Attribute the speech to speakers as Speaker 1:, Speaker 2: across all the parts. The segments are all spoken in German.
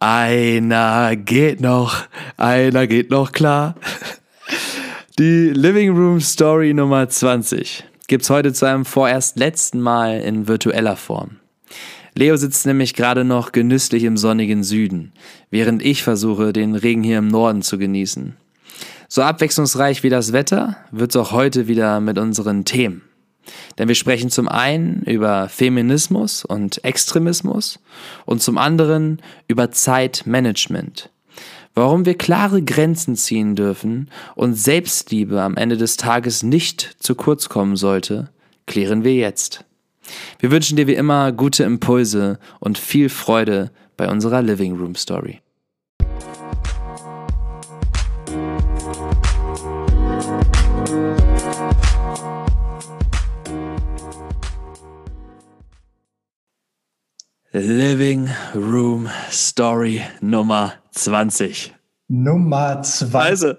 Speaker 1: Einer geht noch, einer geht noch klar. Die Living Room Story Nummer 20 gibt's heute zu einem vorerst letzten Mal in virtueller Form. Leo sitzt nämlich gerade noch genüsslich im sonnigen Süden, während ich versuche, den Regen hier im Norden zu genießen. So abwechslungsreich wie das Wetter wird's auch heute wieder mit unseren Themen. Denn wir sprechen zum einen über Feminismus und Extremismus und zum anderen über Zeitmanagement. Warum wir klare Grenzen ziehen dürfen und Selbstliebe am Ende des Tages nicht zu kurz kommen sollte, klären wir jetzt. Wir wünschen dir wie immer gute Impulse und viel Freude bei unserer Living Room Story. Living Room Story Nummer 20.
Speaker 2: Nummer 20. Also.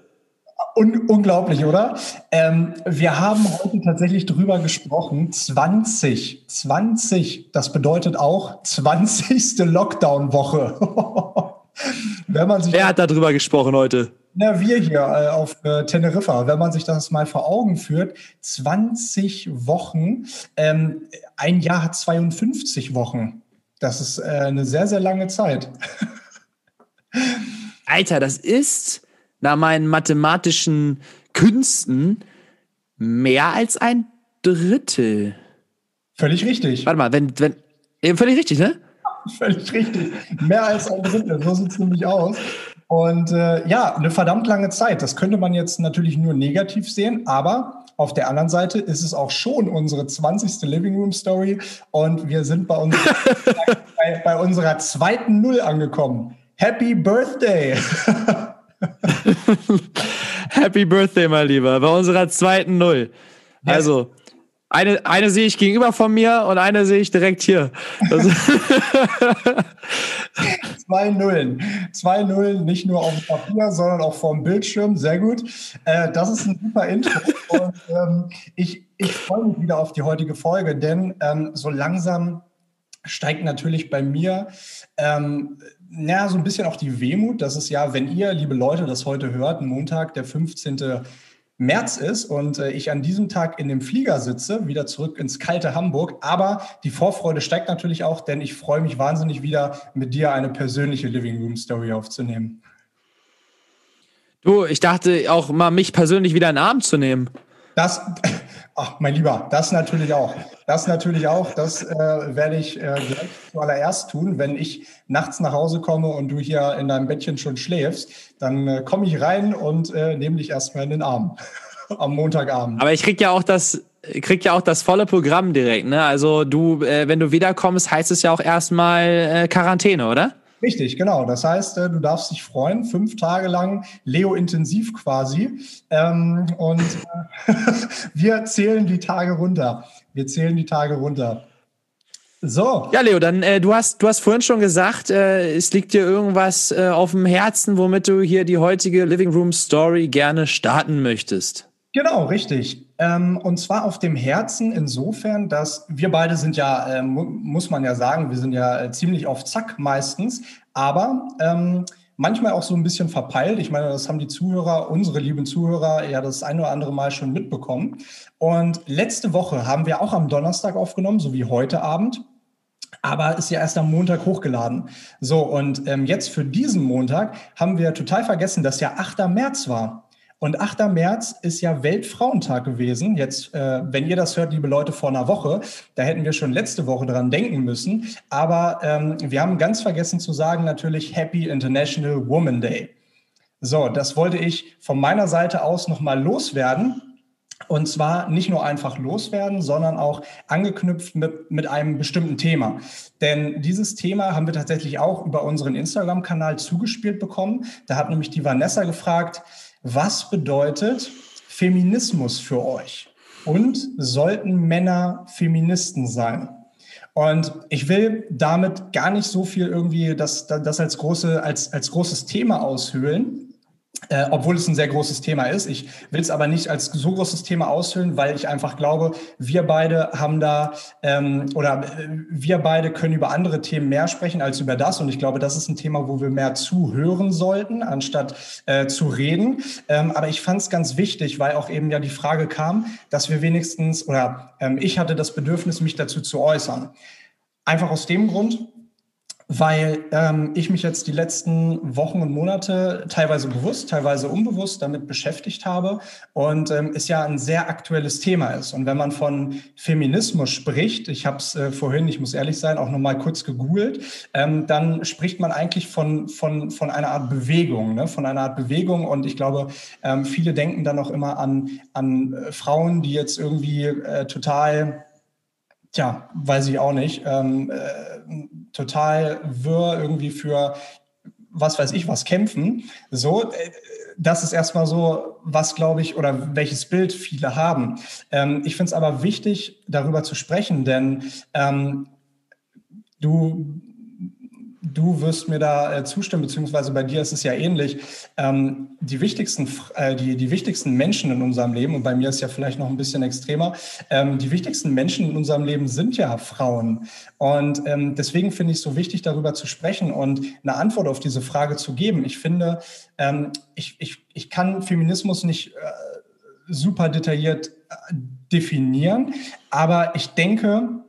Speaker 2: Un unglaublich, oder? Ähm, wir haben heute tatsächlich drüber gesprochen. 20. 20. Das bedeutet auch 20. Lockdown-Woche.
Speaker 1: Wer hat da drüber gesprochen heute?
Speaker 2: Na, wir hier äh, auf äh, Teneriffa. Wenn man sich das mal vor Augen führt, 20 Wochen. Ähm, ein Jahr hat 52 Wochen. Das ist äh, eine sehr, sehr lange Zeit.
Speaker 1: Alter, das ist nach meinen mathematischen Künsten mehr als ein Drittel.
Speaker 2: Völlig richtig.
Speaker 1: Warte mal, wenn, wenn, eben völlig richtig, ne?
Speaker 2: Völlig richtig. Mehr als ein Drittel, so sieht es nämlich aus. Und äh, ja, eine verdammt lange Zeit. Das könnte man jetzt natürlich nur negativ sehen, aber auf der anderen Seite ist es auch schon unsere 20. Living Room Story und wir sind bei, uns, bei, bei unserer zweiten Null angekommen. Happy Birthday!
Speaker 1: Happy Birthday, mein Lieber, bei unserer zweiten Null. Also, eine, eine sehe ich gegenüber von mir und eine sehe ich direkt hier.
Speaker 2: Zwei Nullen. Zwei Nullen, nicht nur auf dem Papier, sondern auch vor dem Bildschirm. Sehr gut. Äh, das ist ein super Intro. Und ähm, ich, ich freue mich wieder auf die heutige Folge, denn ähm, so langsam steigt natürlich bei mir ähm, na, so ein bisschen auch die Wehmut. Das ist ja, wenn ihr, liebe Leute, das heute hört, Montag, der 15. März ist und äh, ich an diesem Tag in dem Flieger sitze, wieder zurück ins kalte Hamburg. Aber die Vorfreude steigt natürlich auch, denn ich freue mich wahnsinnig wieder, mit dir eine persönliche Living Room Story aufzunehmen.
Speaker 1: Du, ich dachte auch mal, mich persönlich wieder in den Arm zu nehmen.
Speaker 2: Das, ach, mein Lieber, das natürlich auch. Das natürlich auch. Das äh, werde ich äh, zuallererst tun. Wenn ich nachts nach Hause komme und du hier in deinem Bettchen schon schläfst, dann äh, komme ich rein und äh, nehme dich erstmal in den Arm am Montagabend.
Speaker 1: Aber ich krieg ja auch das, krieg ja auch das volle Programm direkt. Ne? Also du, äh, wenn du wiederkommst, heißt es ja auch erstmal äh, Quarantäne, oder?
Speaker 2: Richtig, genau. Das heißt, äh, du darfst dich freuen, fünf Tage lang Leo-intensiv quasi. Ähm, und äh, wir zählen die Tage runter. Wir zählen die Tage runter. So.
Speaker 1: Ja, Leo, dann äh, du hast du hast vorhin schon gesagt, äh, es liegt dir irgendwas äh, auf dem Herzen, womit du hier die heutige Living Room Story gerne starten möchtest.
Speaker 2: Genau, richtig. Ähm, und zwar auf dem Herzen insofern, dass wir beide sind ja, äh, mu muss man ja sagen, wir sind ja äh, ziemlich auf Zack meistens, aber ähm, manchmal auch so ein bisschen verpeilt. Ich meine, das haben die Zuhörer, unsere lieben Zuhörer, ja das ein oder andere Mal schon mitbekommen. Und letzte Woche haben wir auch am Donnerstag aufgenommen, so wie heute Abend. Aber ist ja erst am Montag hochgeladen. So, und ähm, jetzt für diesen Montag haben wir total vergessen, dass ja 8. März war. Und 8. März ist ja Weltfrauentag gewesen. Jetzt, äh, wenn ihr das hört, liebe Leute, vor einer Woche, da hätten wir schon letzte Woche dran denken müssen. Aber ähm, wir haben ganz vergessen zu sagen, natürlich Happy International Woman Day. So, das wollte ich von meiner Seite aus nochmal loswerden. Und zwar nicht nur einfach loswerden, sondern auch angeknüpft mit, mit einem bestimmten Thema. Denn dieses Thema haben wir tatsächlich auch über unseren Instagram-Kanal zugespielt bekommen. Da hat nämlich die Vanessa gefragt, was bedeutet Feminismus für euch? Und sollten Männer Feministen sein? Und ich will damit gar nicht so viel irgendwie das, das als, große, als, als großes Thema aushöhlen. Äh, obwohl es ein sehr großes Thema ist. Ich will es aber nicht als so großes Thema aushüllen, weil ich einfach glaube, wir beide haben da ähm, oder äh, wir beide können über andere Themen mehr sprechen als über das. Und ich glaube, das ist ein Thema, wo wir mehr zuhören sollten, anstatt äh, zu reden. Ähm, aber ich fand es ganz wichtig, weil auch eben ja die Frage kam, dass wir wenigstens oder ähm, ich hatte das Bedürfnis, mich dazu zu äußern. Einfach aus dem Grund, weil ähm, ich mich jetzt die letzten Wochen und Monate teilweise bewusst, teilweise unbewusst damit beschäftigt habe und ähm, es ja ein sehr aktuelles Thema ist. Und wenn man von Feminismus spricht, ich habe es äh, vorhin, ich muss ehrlich sein, auch nochmal kurz gegoogelt, ähm, dann spricht man eigentlich von, von, von einer Art Bewegung, ne? von einer Art Bewegung. Und ich glaube, ähm, viele denken dann auch immer an, an äh, Frauen, die jetzt irgendwie äh, total Tja, weiß ich auch nicht. Ähm, äh, total wirr irgendwie für was weiß ich was kämpfen. So, äh, das ist erstmal so, was glaube ich oder welches Bild viele haben. Ähm, ich finde es aber wichtig, darüber zu sprechen, denn ähm, du du wirst mir da äh, zustimmen, beziehungsweise bei dir ist es ja ähnlich. Ähm, die, wichtigsten, äh, die, die wichtigsten Menschen in unserem Leben, und bei mir ist es ja vielleicht noch ein bisschen extremer, ähm, die wichtigsten Menschen in unserem Leben sind ja Frauen. Und ähm, deswegen finde ich es so wichtig, darüber zu sprechen und eine Antwort auf diese Frage zu geben. Ich finde, ich, ich, ich kann Feminismus nicht äh, super detailliert definieren, aber ich denke,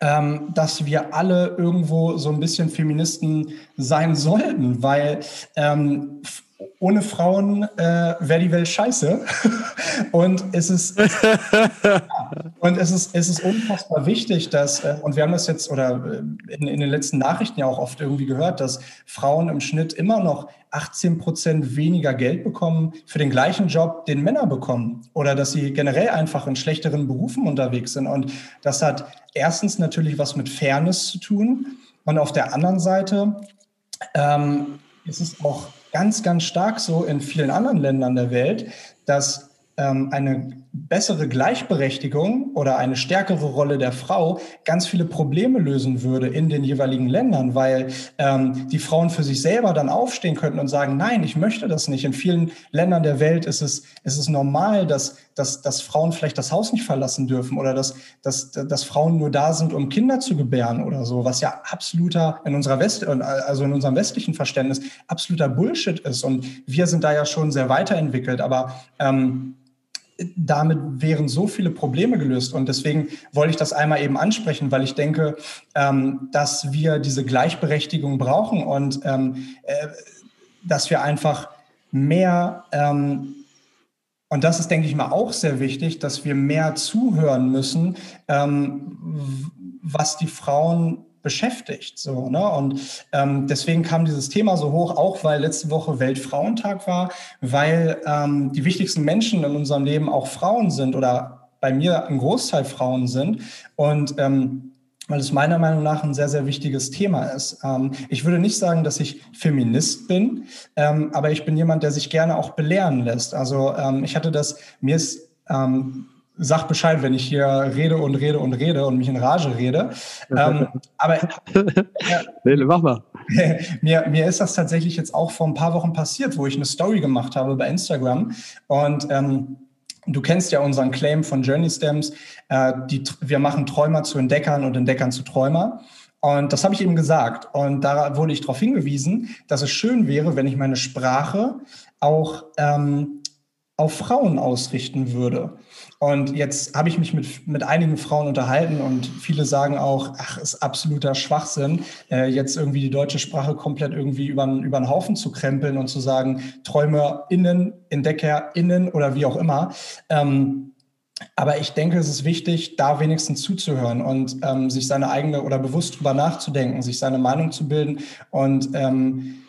Speaker 2: ähm, dass wir alle irgendwo so ein bisschen Feministen sein sollten, weil ähm, ohne Frauen äh, wäre die Welt scheiße. und es ist, ja, und es ist, es ist unfassbar wichtig, dass, äh, und wir haben das jetzt oder äh, in, in den letzten Nachrichten ja auch oft irgendwie gehört, dass Frauen im Schnitt immer noch 18 Prozent weniger Geld bekommen für den gleichen Job, den Männer bekommen. Oder dass sie generell einfach in schlechteren Berufen unterwegs sind. Und das hat erstens natürlich was mit Fairness zu tun. Und auf der anderen Seite ähm, ist es auch ganz, ganz stark so in vielen anderen Ländern der Welt, dass ähm, eine bessere Gleichberechtigung oder eine stärkere Rolle der Frau ganz viele Probleme lösen würde in den jeweiligen Ländern, weil ähm, die Frauen für sich selber dann aufstehen könnten und sagen, nein, ich möchte das nicht. In vielen Ländern der Welt ist es, ist es normal, dass, dass, dass Frauen vielleicht das Haus nicht verlassen dürfen oder dass, dass, dass Frauen nur da sind, um Kinder zu gebären oder so, was ja absoluter in unserer West, also in unserem westlichen Verständnis absoluter Bullshit ist. Und wir sind da ja schon sehr weiterentwickelt, aber ähm, damit wären so viele Probleme gelöst. Und deswegen wollte ich das einmal eben ansprechen, weil ich denke, ähm, dass wir diese Gleichberechtigung brauchen und ähm, äh, dass wir einfach mehr, ähm, und das ist, denke ich mal, auch sehr wichtig, dass wir mehr zuhören müssen, ähm, was die Frauen beschäftigt. So, ne? Und ähm, deswegen kam dieses Thema so hoch, auch weil letzte Woche Weltfrauentag war, weil ähm, die wichtigsten Menschen in unserem Leben auch Frauen sind oder bei mir ein Großteil Frauen sind. Und ähm, weil es meiner Meinung nach ein sehr, sehr wichtiges Thema ist. Ähm, ich würde nicht sagen, dass ich Feminist bin, ähm, aber ich bin jemand, der sich gerne auch belehren lässt. Also ähm, ich hatte das, mir ist ähm, sag Bescheid, wenn ich hier rede und rede und rede und mich in Rage rede. ähm, aber
Speaker 1: äh, mach mal.
Speaker 2: mir, mir ist das tatsächlich jetzt auch vor ein paar Wochen passiert, wo ich eine Story gemacht habe bei Instagram und ähm, Du kennst ja unseren Claim von Journey Stems. Äh, die, wir machen Träumer zu Entdeckern und Entdeckern zu Träumer. Und das habe ich eben gesagt. Und da wurde ich darauf hingewiesen, dass es schön wäre, wenn ich meine Sprache auch ähm, auf Frauen ausrichten würde. Und jetzt habe ich mich mit, mit einigen Frauen unterhalten und viele sagen auch, ach, ist absoluter Schwachsinn, äh, jetzt irgendwie die deutsche Sprache komplett irgendwie über, den Haufen zu krempeln und zu sagen, TräumerInnen, EntdeckerInnen oder wie auch immer. Ähm, aber ich denke, es ist wichtig, da wenigstens zuzuhören und ähm, sich seine eigene oder bewusst drüber nachzudenken, sich seine Meinung zu bilden und ähm,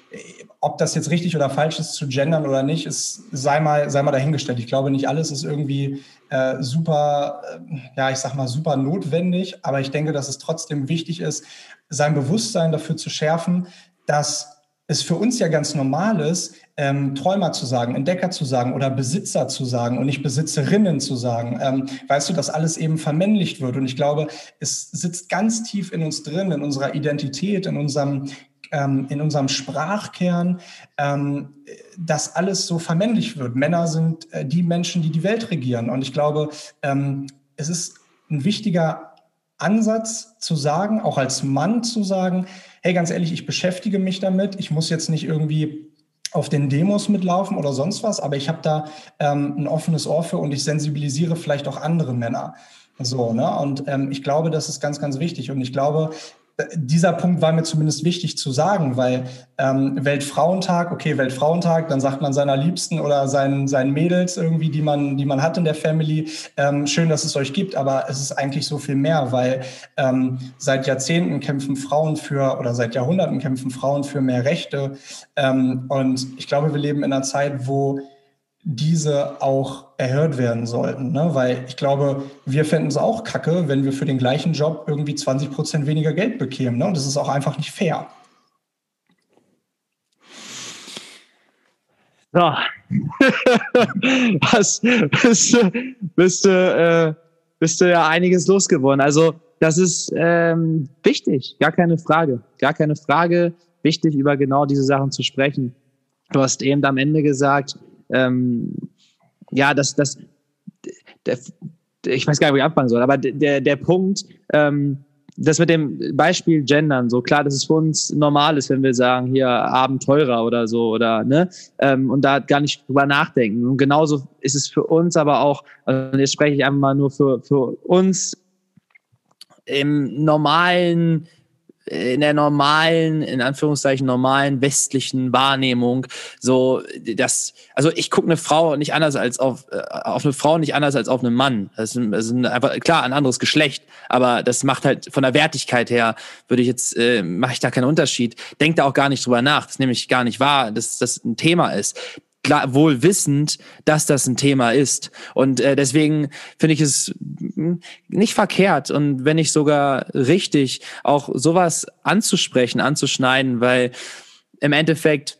Speaker 2: ob das jetzt richtig oder falsch ist zu gendern oder nicht, ist, sei mal, sei mal dahingestellt. Ich glaube, nicht alles ist irgendwie äh, super, äh, ja, ich sag mal, super notwendig, aber ich denke, dass es trotzdem wichtig ist, sein Bewusstsein dafür zu schärfen, dass es für uns ja ganz normal ist, ähm, Träumer zu sagen, Entdecker zu sagen oder Besitzer zu sagen und nicht Besitzerinnen zu sagen. Ähm, weißt du, dass alles eben vermännlicht wird. Und ich glaube, es sitzt ganz tief in uns drin, in unserer Identität, in unserem ähm, in unserem Sprachkern, ähm, dass alles so vermännlicht wird. Männer sind äh, die Menschen, die die Welt regieren. Und ich glaube, ähm, es ist ein wichtiger Ansatz zu sagen, auch als Mann zu sagen, hey, ganz ehrlich, ich beschäftige mich damit. Ich muss jetzt nicht irgendwie auf den Demos mitlaufen oder sonst was, aber ich habe da ähm, ein offenes Ohr für und ich sensibilisiere vielleicht auch andere Männer. So, ne? Und ähm, ich glaube, das ist ganz, ganz wichtig. Und ich glaube, dieser Punkt war mir zumindest wichtig zu sagen, weil ähm, Weltfrauentag, okay, Weltfrauentag, dann sagt man seiner Liebsten oder seinen, seinen Mädels irgendwie, die man, die man hat in der Family, ähm, schön, dass es euch gibt, aber es ist eigentlich so viel mehr, weil ähm, seit Jahrzehnten kämpfen Frauen für oder seit Jahrhunderten kämpfen Frauen für mehr Rechte. Ähm, und ich glaube, wir leben in einer Zeit, wo diese auch erhört werden sollten. Ne? Weil ich glaube, wir fänden es auch kacke, wenn wir für den gleichen Job irgendwie 20 Prozent weniger Geld bekämen. Ne? Und das ist auch einfach nicht fair.
Speaker 1: So. Was bist du, bist, äh, bist du ja einiges losgeworden. Also, das ist ähm, wichtig, gar keine Frage. Gar keine Frage, wichtig, über genau diese Sachen zu sprechen. Du hast eben am Ende gesagt, ähm, ja, das, das, der, ich weiß gar nicht, wo ich anfangen soll, aber der, der Punkt, ähm, das mit dem Beispiel Gendern, so klar, dass es für uns normal ist, wenn wir sagen, hier Abenteurer oder so, oder, ne, ähm, und da gar nicht drüber nachdenken. Und genauso ist es für uns aber auch, also jetzt spreche ich einfach mal nur für, für uns im normalen in der normalen, in Anführungszeichen normalen westlichen Wahrnehmung so das, also ich gucke eine Frau nicht anders als auf äh, auf eine Frau nicht anders als auf einen Mann. Das ist, das ist einfach klar ein anderes Geschlecht, aber das macht halt von der Wertigkeit her würde ich jetzt äh, mache ich da keinen Unterschied. Denkt da auch gar nicht drüber nach. Das ist nämlich gar nicht wahr, dass das ein Thema ist klar, wohl wissend, dass das ein Thema ist. Und äh, deswegen finde ich es hm, nicht verkehrt und wenn nicht sogar richtig, auch sowas anzusprechen, anzuschneiden, weil im Endeffekt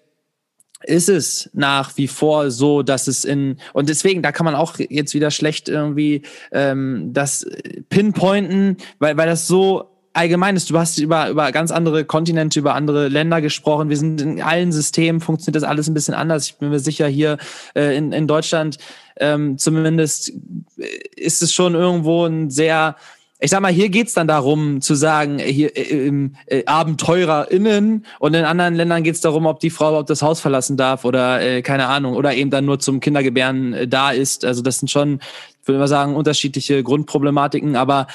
Speaker 1: ist es nach wie vor so, dass es in und deswegen da kann man auch jetzt wieder schlecht irgendwie ähm, das pinpointen, weil weil das so Allgemeines, du hast über, über ganz andere Kontinente, über andere Länder gesprochen. Wir sind in allen Systemen, funktioniert das alles ein bisschen anders. Ich bin mir sicher, hier äh, in, in Deutschland ähm, zumindest äh, ist es schon irgendwo ein sehr, ich sag mal, hier geht's dann darum zu sagen, äh, hier äh, äh, AbenteurerInnen und in anderen Ländern geht's darum, ob die Frau überhaupt das Haus verlassen darf oder äh, keine Ahnung, oder eben dann nur zum Kindergebären äh, da ist. Also das sind schon, ich würde mal sagen, unterschiedliche Grundproblematiken, aber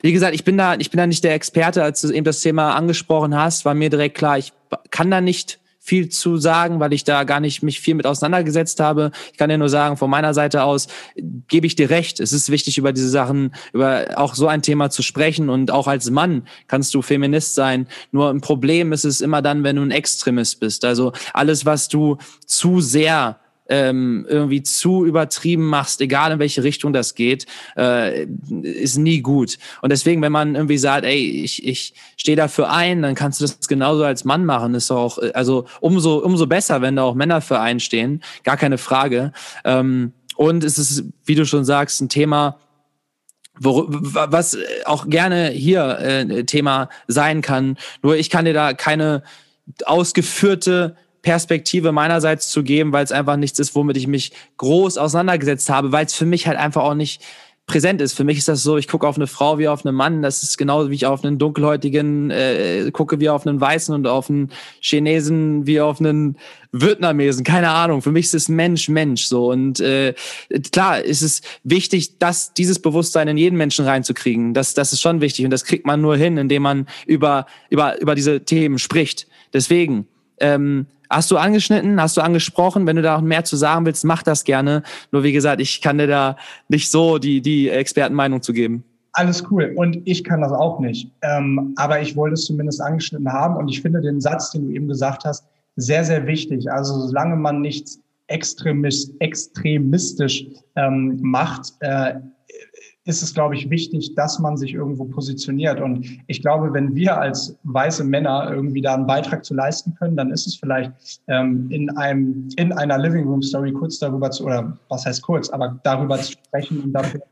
Speaker 1: wie gesagt, ich bin da, ich bin da nicht der Experte, als du eben das Thema angesprochen hast, war mir direkt klar, ich kann da nicht viel zu sagen, weil ich da gar nicht mich viel mit auseinandergesetzt habe. Ich kann dir nur sagen, von meiner Seite aus gebe ich dir recht. Es ist wichtig, über diese Sachen, über auch so ein Thema zu sprechen. Und auch als Mann kannst du Feminist sein. Nur ein Problem ist es immer dann, wenn du ein Extremist bist. Also alles, was du zu sehr ähm, irgendwie zu übertrieben machst, egal in welche Richtung das geht, äh, ist nie gut. Und deswegen, wenn man irgendwie sagt, ey, ich, ich stehe dafür ein, dann kannst du das genauso als Mann machen. Ist auch, also umso, umso besser, wenn da auch Männer für einstehen, gar keine Frage. Ähm, und es ist, wie du schon sagst, ein Thema, wo, was auch gerne hier äh, Thema sein kann. Nur ich kann dir da keine ausgeführte Perspektive meinerseits zu geben, weil es einfach nichts ist, womit ich mich groß auseinandergesetzt habe, weil es für mich halt einfach auch nicht präsent ist. Für mich ist das so, ich gucke auf eine Frau wie auf einen Mann. Das ist genauso wie ich auf einen dunkelhäutigen äh, gucke wie auf einen Weißen und auf einen Chinesen wie auf einen Vietnamesen. Keine Ahnung. Für mich ist es Mensch, Mensch so. Und äh, klar ist es wichtig, dass dieses Bewusstsein in jeden Menschen reinzukriegen. Das, das ist schon wichtig und das kriegt man nur hin, indem man über über über diese Themen spricht. Deswegen ähm, Hast du angeschnitten, hast du angesprochen? Wenn du da noch mehr zu sagen willst, mach das gerne. Nur wie gesagt, ich kann dir da nicht so die, die Expertenmeinung zu geben.
Speaker 2: Alles cool. Und ich kann das auch nicht. Ähm, aber ich wollte es zumindest angeschnitten haben. Und ich finde den Satz, den du eben gesagt hast, sehr, sehr wichtig. Also solange man nichts extremist, extremistisch ähm, macht, äh, ist es, glaube ich, wichtig, dass man sich irgendwo positioniert. Und ich glaube, wenn wir als weiße Männer irgendwie da einen Beitrag zu leisten können, dann ist es vielleicht ähm, in einem, in einer Living Room Story kurz darüber zu, oder was heißt kurz, aber darüber zu sprechen und dafür,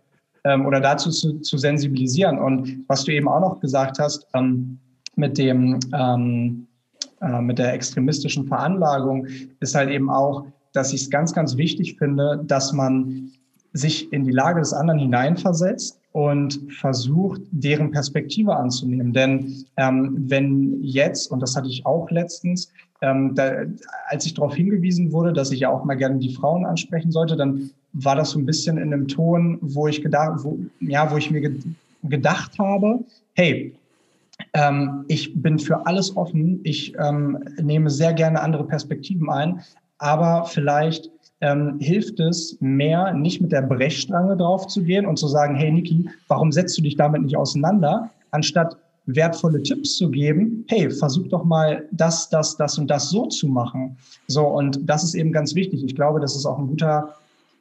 Speaker 2: ähm, oder dazu zu, zu sensibilisieren. Und was du eben auch noch gesagt hast, ähm, mit dem, ähm, äh, mit der extremistischen Veranlagung, ist halt eben auch, dass ich es ganz, ganz wichtig finde, dass man sich in die Lage des anderen hineinversetzt und versucht, deren Perspektive anzunehmen. Denn ähm, wenn jetzt, und das hatte ich auch letztens, ähm, da, als ich darauf hingewiesen wurde, dass ich ja auch mal gerne die Frauen ansprechen sollte, dann war das so ein bisschen in einem Ton, wo ich gedacht, wo, ja, wo ich mir ge gedacht habe, hey, ähm, ich bin für alles offen, ich ähm, nehme sehr gerne andere Perspektiven ein, aber vielleicht ähm, hilft es mehr, nicht mit der Brechstange drauf zu gehen und zu sagen, hey Niki, warum setzt du dich damit nicht auseinander, anstatt wertvolle Tipps zu geben, hey, versuch doch mal das, das, das und das so zu machen. So, und das ist eben ganz wichtig. Ich glaube, das ist auch ein guter,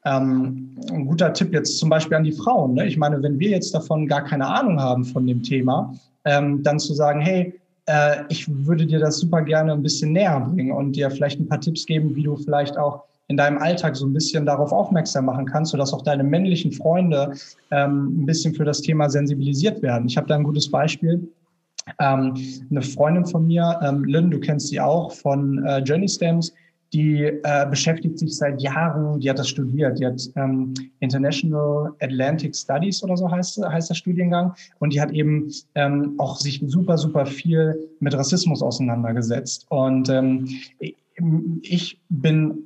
Speaker 2: ähm, ein guter Tipp jetzt zum Beispiel an die Frauen. Ne? Ich meine, wenn wir jetzt davon gar keine Ahnung haben von dem Thema, ähm, dann zu sagen, hey, äh, ich würde dir das super gerne ein bisschen näher bringen und dir vielleicht ein paar Tipps geben, wie du vielleicht auch in deinem Alltag so ein bisschen darauf aufmerksam machen kannst, sodass auch deine männlichen Freunde ähm, ein bisschen für das Thema sensibilisiert werden. Ich habe da ein gutes Beispiel. Ähm, eine Freundin von mir, ähm, Lynn, du kennst sie auch von äh, Journey Stems, die äh, beschäftigt sich seit Jahren, die hat das studiert, die hat ähm, International Atlantic Studies oder so heißt, heißt der Studiengang und die hat eben ähm, auch sich super, super viel mit Rassismus auseinandergesetzt. Und ähm, ich bin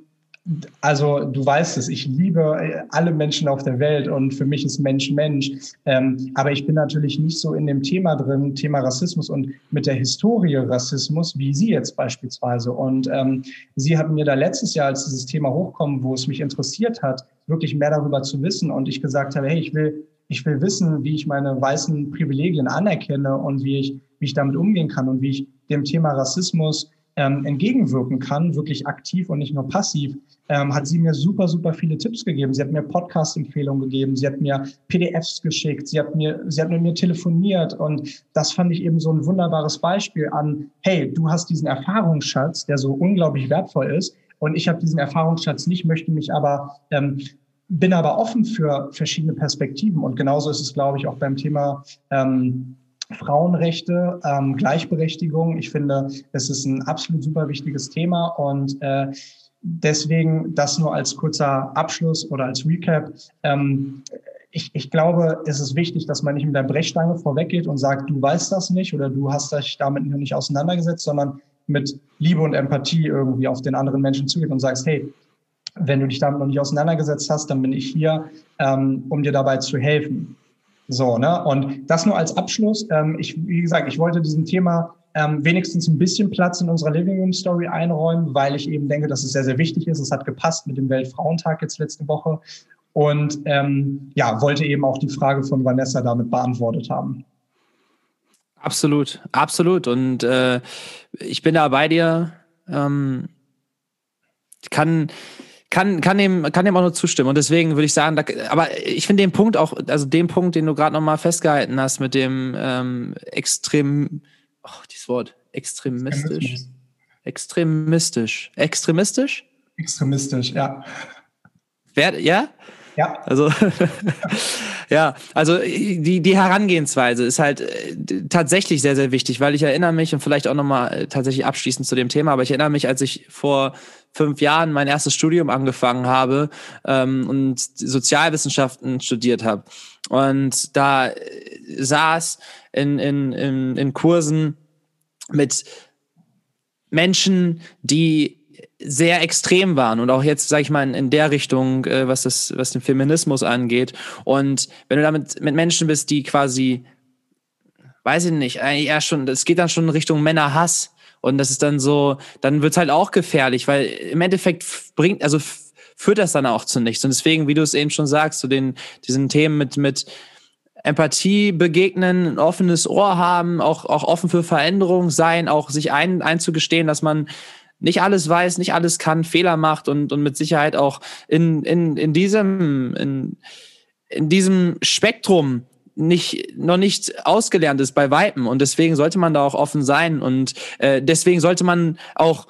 Speaker 2: also du weißt es, ich liebe äh, alle Menschen auf der Welt und für mich ist Mensch Mensch. Ähm, aber ich bin natürlich nicht so in dem Thema drin, Thema Rassismus und mit der Historie Rassismus, wie sie jetzt beispielsweise. Und ähm, sie hat mir da letztes Jahr, als dieses Thema hochkommt, wo es mich interessiert hat, wirklich mehr darüber zu wissen und ich gesagt habe, hey, ich will, ich will wissen, wie ich meine weißen Privilegien anerkenne und wie ich, wie ich damit umgehen kann und wie ich dem Thema Rassismus ähm, entgegenwirken kann, wirklich aktiv und nicht nur passiv, ähm, hat sie mir super, super viele Tipps gegeben. Sie hat mir Podcast-Empfehlungen gegeben, sie hat mir PDFs geschickt, sie hat mir, sie hat mit mir telefoniert. Und das fand ich eben so ein wunderbares Beispiel an, hey, du hast diesen Erfahrungsschatz, der so unglaublich wertvoll ist. Und ich habe diesen Erfahrungsschatz nicht, möchte mich aber ähm, bin aber offen für verschiedene Perspektiven. Und genauso ist es, glaube ich, auch beim Thema ähm, Frauenrechte, ähm, Gleichberechtigung. Ich finde, es ist ein absolut super wichtiges Thema. Und äh, deswegen das nur als kurzer Abschluss oder als Recap. Ähm, ich, ich glaube, es ist wichtig, dass man nicht mit der Brechstange vorweggeht und sagt, du weißt das nicht oder du hast dich damit noch nicht auseinandergesetzt, sondern mit Liebe und Empathie irgendwie auf den anderen Menschen zugeht und sagst, hey, wenn du dich damit noch nicht auseinandergesetzt hast, dann bin ich hier, ähm, um dir dabei zu helfen. So, ne? Und das nur als Abschluss. Ähm, ich, wie gesagt, ich wollte diesem Thema ähm, wenigstens ein bisschen Platz in unserer Living Room Story einräumen, weil ich eben denke, dass es sehr, sehr wichtig ist. Es hat gepasst mit dem Weltfrauentag jetzt letzte Woche. Und ähm, ja, wollte eben auch die Frage von Vanessa damit beantwortet haben.
Speaker 1: Absolut, absolut. Und äh, ich bin da bei dir. Ähm, kann kann, kann, dem, kann dem auch nur zustimmen. Und deswegen würde ich sagen, da, aber ich finde den Punkt auch, also den Punkt, den du gerade nochmal festgehalten hast mit dem ähm, extrem, oh, dieses Wort, extremistisch. Extremistisch. Extremistisch?
Speaker 2: Extremistisch, ja.
Speaker 1: Wer, ja? Ja. Also, ja, also die, die Herangehensweise ist halt äh, tatsächlich sehr, sehr wichtig, weil ich erinnere mich und vielleicht auch nochmal äh, tatsächlich abschließend zu dem Thema, aber ich erinnere mich, als ich vor fünf Jahren mein erstes Studium angefangen habe ähm, und Sozialwissenschaften studiert habe. Und da äh, saß in, in, in, in Kursen mit Menschen, die sehr extrem waren und auch jetzt, sage ich mal, in, der Richtung, äh, was, das, was den Feminismus angeht. Und wenn du damit mit Menschen bist, die quasi, weiß ich nicht, eigentlich eher schon, es geht dann schon Richtung Männerhass. Und das ist dann so, dann wird's halt auch gefährlich, weil im Endeffekt bringt, also führt das dann auch zu nichts. Und deswegen, wie du es eben schon sagst, zu den, diesen Themen mit, mit Empathie begegnen, ein offenes Ohr haben, auch, auch offen für Veränderung sein, auch sich ein, einzugestehen, dass man nicht alles weiß, nicht alles kann, Fehler macht und, und mit Sicherheit auch in, in, in diesem, in, in diesem Spektrum nicht noch nicht ausgelernt ist bei Weitem. Und deswegen sollte man da auch offen sein und äh, deswegen sollte man auch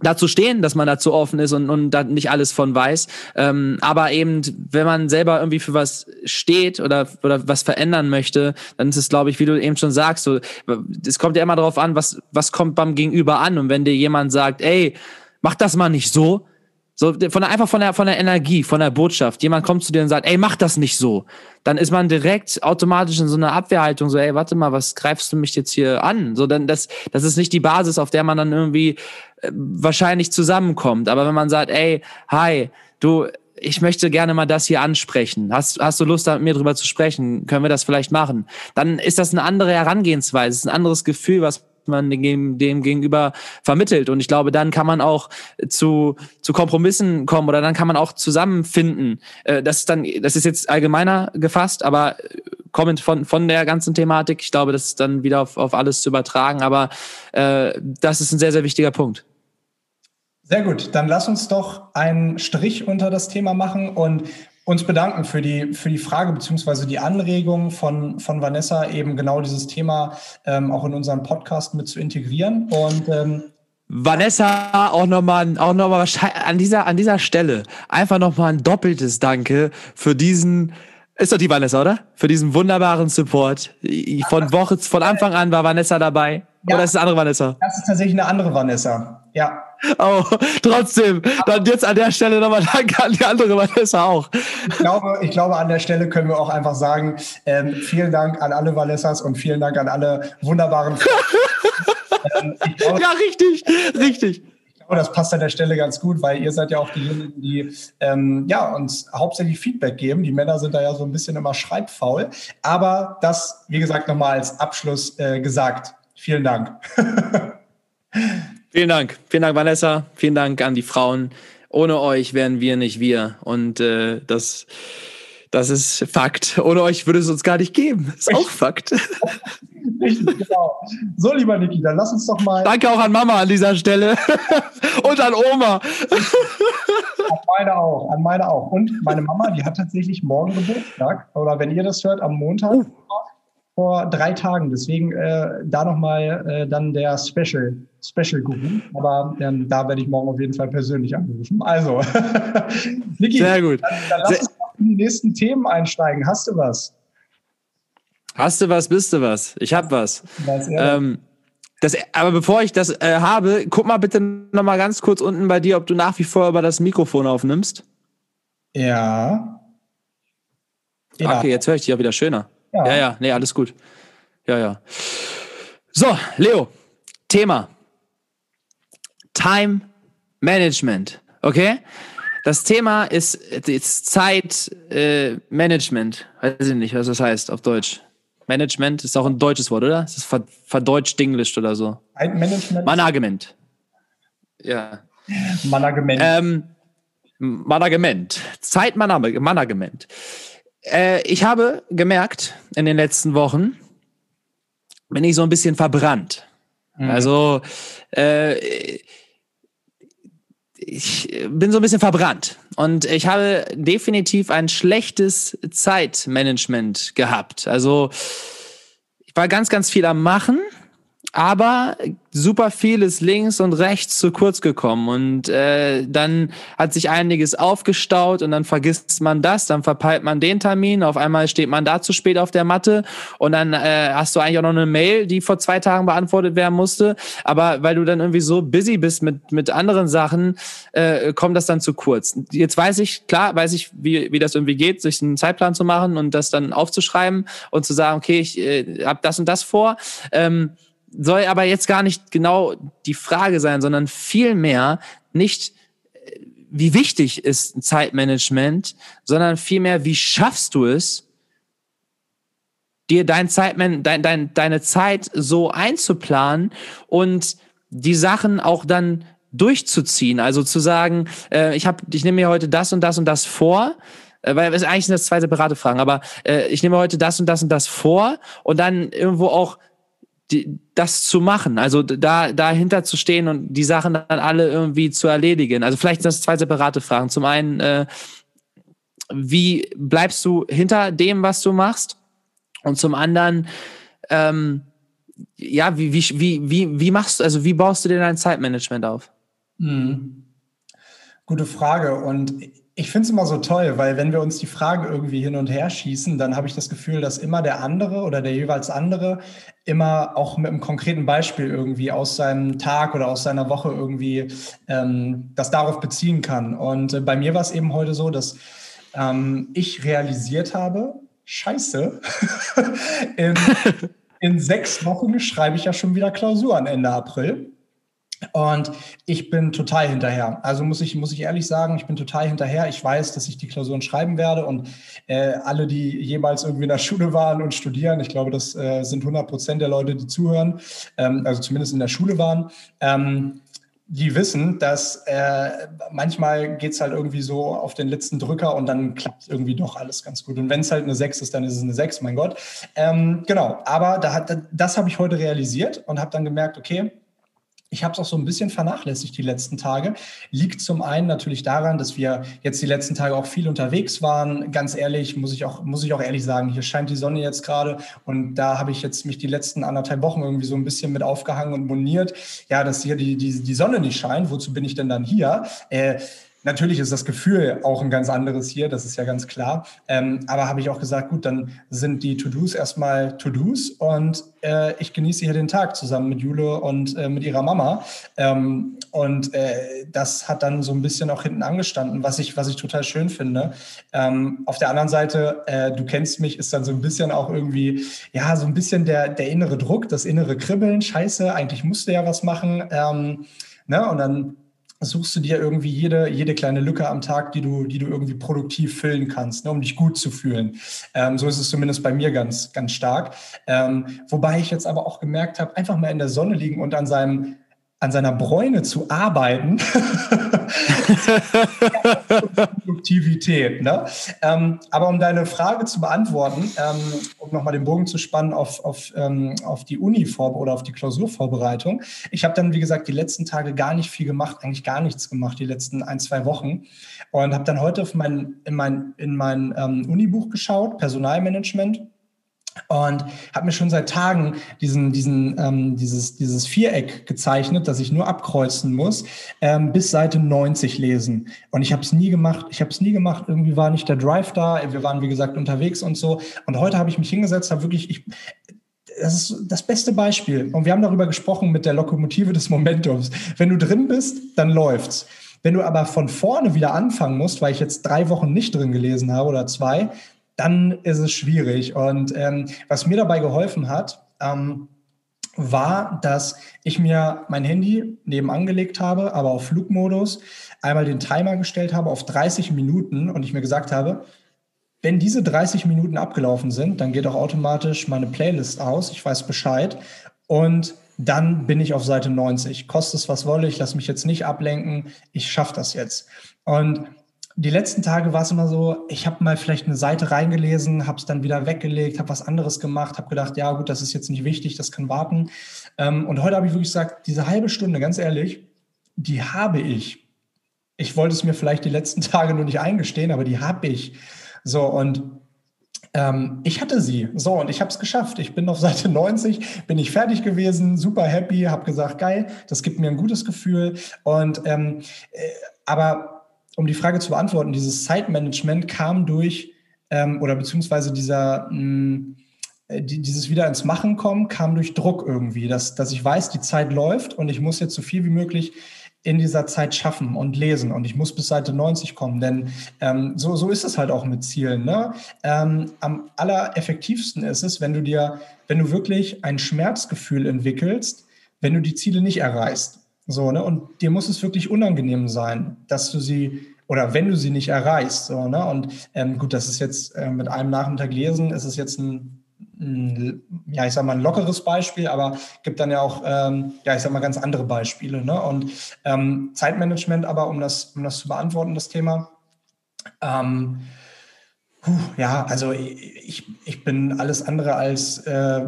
Speaker 1: dazu stehen, dass man dazu offen ist und, und da nicht alles von weiß. Ähm, aber eben, wenn man selber irgendwie für was steht oder, oder was verändern möchte, dann ist es, glaube ich, wie du eben schon sagst, so, es kommt ja immer darauf an, was, was kommt beim Gegenüber an. Und wenn dir jemand sagt, ey, mach das mal nicht so, so von der, einfach von der, von der Energie, von der Botschaft. Jemand kommt zu dir und sagt, ey, mach das nicht so. Dann ist man direkt automatisch in so einer Abwehrhaltung, so, ey, warte mal, was greifst du mich jetzt hier an? So, dann, das, das ist nicht die Basis, auf der man dann irgendwie äh, wahrscheinlich zusammenkommt. Aber wenn man sagt, ey, hi, du, ich möchte gerne mal das hier ansprechen. Hast, hast du Lust, mit mir drüber zu sprechen? Können wir das vielleicht machen? Dann ist das eine andere Herangehensweise, ist ein anderes Gefühl, was man dem, dem gegenüber vermittelt. Und ich glaube, dann kann man auch zu, zu Kompromissen kommen oder dann kann man auch zusammenfinden. Äh, das ist dann, das ist jetzt allgemeiner gefasst, aber kommend von, von der ganzen Thematik. Ich glaube, das ist dann wieder auf, auf alles zu übertragen. Aber äh, das ist ein sehr, sehr wichtiger Punkt.
Speaker 2: Sehr gut, dann lass uns doch einen Strich unter das Thema machen und uns bedanken für die, für die Frage beziehungsweise die Anregung von, von Vanessa, eben genau dieses Thema ähm, auch in unseren Podcast mit zu integrieren. Und ähm,
Speaker 1: Vanessa, auch nochmal, auch noch mal an dieser, an dieser Stelle einfach nochmal ein doppeltes Danke für diesen, ist doch die Vanessa, oder? Für diesen wunderbaren Support. Von Woche, von Anfang an war Vanessa dabei. Ja, oder ist es eine andere Vanessa?
Speaker 2: Das ist tatsächlich eine andere Vanessa. Ja.
Speaker 1: Oh, trotzdem, dann jetzt an der Stelle nochmal Danke an die andere Vanessa auch.
Speaker 2: Ich glaube, ich glaube, an der Stelle können wir auch einfach sagen, ähm, vielen Dank an alle Vanessas und vielen Dank an alle wunderbaren.
Speaker 1: ähm, glaube, ja, richtig, richtig.
Speaker 2: Ich glaube, das passt an der Stelle ganz gut, weil ihr seid ja auch diejenigen, die ähm, ja, uns hauptsächlich Feedback geben. Die Männer sind da ja so ein bisschen immer schreibfaul. Aber das, wie gesagt, nochmal als Abschluss äh, gesagt. Vielen Dank.
Speaker 1: Vielen Dank. Vielen Dank, Vanessa. Vielen Dank an die Frauen. Ohne euch wären wir nicht wir. Und äh, das, das ist Fakt. Ohne euch würde es uns gar nicht geben. Ist auch Fakt.
Speaker 2: Richtig, genau. So, lieber Niki, dann lass uns doch mal.
Speaker 1: Danke auch an Mama an dieser Stelle. Und an Oma.
Speaker 2: An meine auch, an meine auch. Und meine Mama, die hat tatsächlich morgen Geburtstag. Oder wenn ihr das hört, am Montag. Uh vor drei Tagen. Deswegen äh, da nochmal äh, dann der Special, Special Guru. Aber ähm, da werde ich morgen auf jeden Fall persönlich anrufen. Also,
Speaker 1: Niki, Sehr gut.
Speaker 2: Dann, dann lass uns in die nächsten Themen einsteigen. Hast du was?
Speaker 1: Hast du was, bist du was? Ich hab was. Ähm, das, aber bevor ich das äh, habe, guck mal bitte nochmal ganz kurz unten bei dir, ob du nach wie vor über das Mikrofon aufnimmst.
Speaker 2: Ja.
Speaker 1: ja. Okay, jetzt höre ich dich auch wieder schöner. Ja. ja, ja, nee, alles gut. Ja, ja. So, Leo, Thema. Time Management. Okay? Das Thema ist, ist Zeitmanagement. Äh, Weiß ich nicht, was das heißt auf Deutsch. Management ist auch ein deutsches Wort, oder? Es ist verdeutscht Englisch oder so.
Speaker 2: Zeitmanagement?
Speaker 1: Management. Ja.
Speaker 2: Management.
Speaker 1: Ähm, Management. Zeitmanagement. Äh, ich habe gemerkt in den letzten Wochen, bin ich so ein bisschen verbrannt. Mhm. Also äh, ich bin so ein bisschen verbrannt und ich habe definitiv ein schlechtes Zeitmanagement gehabt. Also ich war ganz, ganz viel am Machen aber super viel ist links und rechts zu kurz gekommen. Und äh, dann hat sich einiges aufgestaut und dann vergisst man das, dann verpeilt man den Termin, auf einmal steht man da zu spät auf der Matte. Und dann äh, hast du eigentlich auch noch eine Mail, die vor zwei Tagen beantwortet werden musste, aber weil du dann irgendwie so busy bist mit mit anderen Sachen, äh, kommt das dann zu kurz. Jetzt weiß ich, klar, weiß ich, wie, wie das irgendwie geht, sich einen Zeitplan zu machen und das dann aufzuschreiben und zu sagen, okay, ich äh, habe das und das vor. Ähm, soll aber jetzt gar nicht genau die Frage sein, sondern vielmehr nicht, äh, wie wichtig ist Zeitmanagement, sondern vielmehr, wie schaffst du es, dir dein Zeitman dein, dein, deine Zeit so einzuplanen und die Sachen auch dann durchzuziehen. Also zu sagen, äh, ich, ich nehme mir heute das und das und das vor, äh, weil es eigentlich sind das zwei separate Fragen, aber äh, ich nehme heute das und das und das vor und dann irgendwo auch die, das zu machen, also da dahinter zu stehen und die Sachen dann alle irgendwie zu erledigen. Also vielleicht sind das zwei separate Fragen. Zum einen, äh, wie bleibst du hinter dem, was du machst? Und zum anderen, ähm, ja, wie, wie, wie, wie, machst du, also wie baust du dir dein Zeitmanagement auf?
Speaker 2: Mhm. Gute Frage. Und ich finde es immer so toll, weil wenn wir uns die Frage irgendwie hin und her schießen, dann habe ich das Gefühl, dass immer der andere oder der jeweils andere immer auch mit einem konkreten Beispiel irgendwie aus seinem Tag oder aus seiner Woche irgendwie ähm, das darauf beziehen kann. Und äh, bei mir war es eben heute so, dass ähm, ich realisiert habe, scheiße, in, in sechs Wochen schreibe ich ja schon wieder Klausuren Ende April. Und ich bin total hinterher. Also muss ich, muss ich ehrlich sagen, ich bin total hinterher. Ich weiß, dass ich die Klausuren schreiben werde und äh, alle, die jemals irgendwie in der Schule waren und studieren, ich glaube, das äh, sind 100 Prozent der Leute, die zuhören, ähm, also zumindest in der Schule waren, ähm, die wissen, dass äh, manchmal geht's halt irgendwie so auf den letzten Drücker und dann klappt irgendwie doch alles ganz gut. Und wenn es halt eine 6 ist, dann ist es eine 6, mein Gott. Ähm, genau, aber da hat, das habe ich heute realisiert und habe dann gemerkt, okay, ich habe es auch so ein bisschen vernachlässigt die letzten Tage. Liegt zum einen natürlich daran, dass wir jetzt die letzten Tage auch viel unterwegs waren. Ganz ehrlich, muss ich auch, muss ich auch ehrlich sagen, hier scheint die Sonne jetzt gerade und da habe ich jetzt mich die letzten anderthalb Wochen irgendwie so ein bisschen mit aufgehangen und moniert. Ja, dass hier die, die, die Sonne nicht scheint. Wozu bin ich denn dann hier? Äh, Natürlich ist das Gefühl auch ein ganz anderes hier, das ist ja ganz klar. Ähm, aber habe ich auch gesagt, gut, dann sind die To-Dos erstmal To-Dos und äh, ich genieße hier den Tag zusammen mit Jule und äh, mit ihrer Mama. Ähm, und äh, das hat dann so ein bisschen auch hinten angestanden, was ich, was ich total schön finde. Ähm, auf der anderen Seite, äh, du kennst mich, ist dann so ein bisschen auch irgendwie, ja, so ein bisschen der, der innere Druck, das innere Kribbeln. Scheiße, eigentlich musst du ja was machen. Ähm, ne? Und dann suchst du dir irgendwie jede, jede kleine Lücke am Tag, die du, die du irgendwie produktiv füllen kannst, ne, um dich gut zu fühlen. Ähm, so ist es zumindest bei mir ganz, ganz stark. Ähm, wobei ich jetzt aber auch gemerkt habe, einfach mal in der Sonne liegen und an seinem an seiner Bräune zu arbeiten, Produktivität. Ne? Ähm, aber um deine Frage zu beantworten, ähm, um nochmal den Bogen zu spannen auf, auf, ähm, auf die uni oder auf die Klausurvorbereitung. Ich habe dann, wie gesagt, die letzten Tage gar nicht viel gemacht, eigentlich gar nichts gemacht, die letzten ein, zwei Wochen. Und habe dann heute auf mein, in mein, in mein ähm, Unibuch geschaut, Personalmanagement und habe mir schon seit Tagen diesen, diesen, ähm, dieses, dieses Viereck gezeichnet, das ich nur abkreuzen muss, ähm, bis Seite 90 lesen. Und ich habe es nie gemacht. Ich habe es nie gemacht. Irgendwie war nicht der Drive da. Wir waren, wie gesagt, unterwegs und so. Und heute habe ich mich hingesetzt, habe wirklich, ich, das ist das beste Beispiel. Und wir haben darüber gesprochen mit der Lokomotive des Momentums. Wenn du drin bist, dann läuft's. Wenn du aber von vorne wieder anfangen musst, weil ich jetzt drei Wochen nicht drin gelesen habe oder zwei, dann ist es schwierig. Und ähm, was mir dabei geholfen hat, ähm, war, dass ich mir mein Handy nebenan gelegt habe, aber auf Flugmodus, einmal den Timer gestellt habe auf 30 Minuten und ich mir gesagt habe, wenn diese 30 Minuten abgelaufen sind, dann geht auch automatisch meine Playlist aus, ich weiß Bescheid und dann bin ich auf Seite 90. Kostet es, was wolle, ich lasse mich jetzt nicht ablenken, ich schaffe das jetzt. Und die letzten Tage war es immer so, ich habe mal vielleicht eine Seite reingelesen, habe es dann wieder weggelegt, habe was anderes gemacht, habe gedacht, ja gut, das ist jetzt nicht wichtig, das kann warten. Ähm, und heute habe ich wirklich gesagt, diese halbe Stunde, ganz ehrlich, die habe ich. Ich wollte es mir vielleicht die letzten Tage nur nicht eingestehen, aber die habe ich. So, und ähm, ich hatte sie. So, und ich habe es geschafft. Ich bin auf Seite 90, bin ich fertig gewesen, super happy, habe gesagt, geil, das gibt mir ein gutes Gefühl. Und ähm, äh, aber um die Frage zu beantworten, dieses Zeitmanagement kam durch, ähm, oder beziehungsweise dieser, mh, hm, äh, die, dieses wieder ins Machen kommen, kam durch Druck irgendwie, dass, dass ich weiß, die Zeit läuft und ich muss jetzt so viel wie möglich in dieser Zeit schaffen und lesen und ich muss bis Seite 90 kommen, denn ähm, so, so ist es halt auch mit Zielen. Ne? Ähm, am allereffektivsten ist es, wenn du dir, wenn du wirklich ein Schmerzgefühl entwickelst, wenn du die Ziele nicht erreichst. So, ne? Und dir muss es wirklich unangenehm sein, dass du sie oder wenn du sie nicht erreichst. So, ne? Und ähm, gut, das ist jetzt äh, mit einem Nachmittag lesen, ist es jetzt ein, ein, ja, ich sag mal, ein lockeres Beispiel, aber gibt dann ja auch, ähm, ja, ich sag mal, ganz andere Beispiele. Ne? Und ähm, Zeitmanagement, aber um das, um das zu beantworten, das Thema. Ähm, puh, ja, also ich, ich bin alles andere als äh,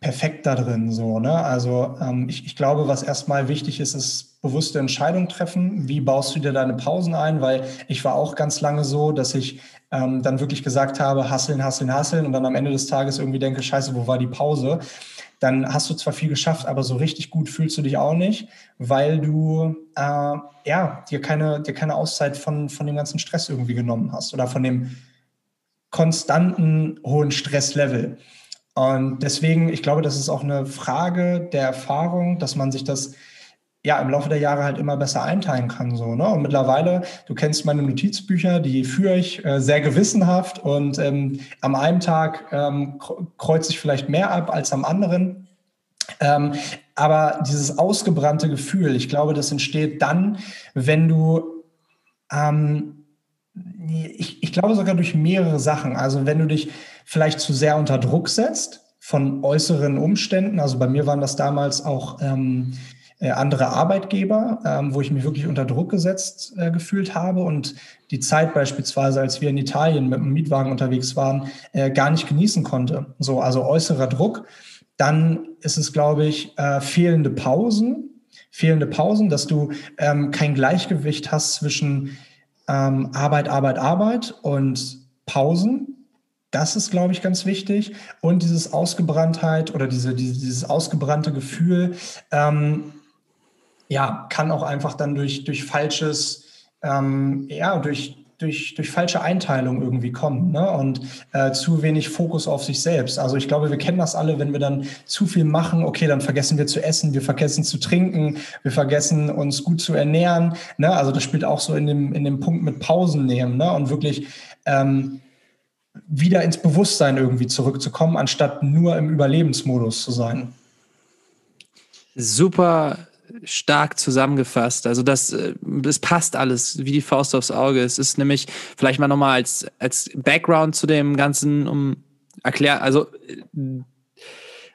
Speaker 2: perfekt da drin. So, ne? Also ähm, ich, ich glaube, was erstmal wichtig ist, ist bewusste Entscheidung treffen. Wie baust du dir deine Pausen ein? Weil ich war auch ganz lange so, dass ich ähm, dann wirklich gesagt habe, hasseln, hasseln, hasseln und dann am Ende des Tages irgendwie denke, scheiße, wo war die Pause? Dann hast du zwar viel geschafft, aber so richtig gut fühlst du dich auch nicht, weil du äh, ja dir keine, dir keine Auszeit von, von dem ganzen Stress irgendwie genommen hast oder von dem konstanten hohen Stresslevel. Und deswegen, ich glaube, das ist auch eine Frage der Erfahrung, dass man sich das ja im Laufe der Jahre halt immer besser einteilen kann. So, ne? Und mittlerweile, du kennst meine Notizbücher, die führe ich äh, sehr gewissenhaft und ähm, am einen Tag ähm, kreuze ich vielleicht mehr ab als am anderen. Ähm, aber dieses ausgebrannte Gefühl, ich glaube, das entsteht dann, wenn du ähm, ich, ich glaube sogar durch mehrere Sachen. Also wenn du dich vielleicht zu sehr unter Druck setzt von äußeren Umständen. Also bei mir waren das damals auch ähm, äh, andere Arbeitgeber, ähm, wo ich mich wirklich unter Druck gesetzt äh, gefühlt habe und die Zeit beispielsweise, als wir in Italien mit dem Mietwagen unterwegs waren, äh, gar nicht genießen konnte. So, also äußerer Druck. Dann ist es, glaube ich, äh, fehlende Pausen, fehlende Pausen, dass du ähm, kein Gleichgewicht hast zwischen ähm, Arbeit, Arbeit, Arbeit und Pausen. Das ist, glaube ich, ganz wichtig. Und dieses Ausgebranntheit oder diese, diese dieses ausgebrannte Gefühl, ähm, ja, kann auch einfach dann durch, durch falsches, ähm, ja, durch, durch, durch falsche Einteilung irgendwie kommen ne? und äh, zu wenig Fokus auf sich selbst. Also ich glaube, wir kennen das alle, wenn wir dann zu viel machen, okay, dann vergessen wir zu essen, wir vergessen zu trinken, wir vergessen uns gut zu ernähren. Ne? Also das spielt auch so in dem, in dem Punkt mit Pausen nehmen ne? und wirklich ähm, wieder ins Bewusstsein irgendwie zurückzukommen, anstatt nur im Überlebensmodus zu sein.
Speaker 1: Super stark zusammengefasst. Also das, äh, es passt alles wie die Faust aufs Auge. Es ist nämlich vielleicht mal nochmal als, als Background zu dem Ganzen, um erklären, also äh,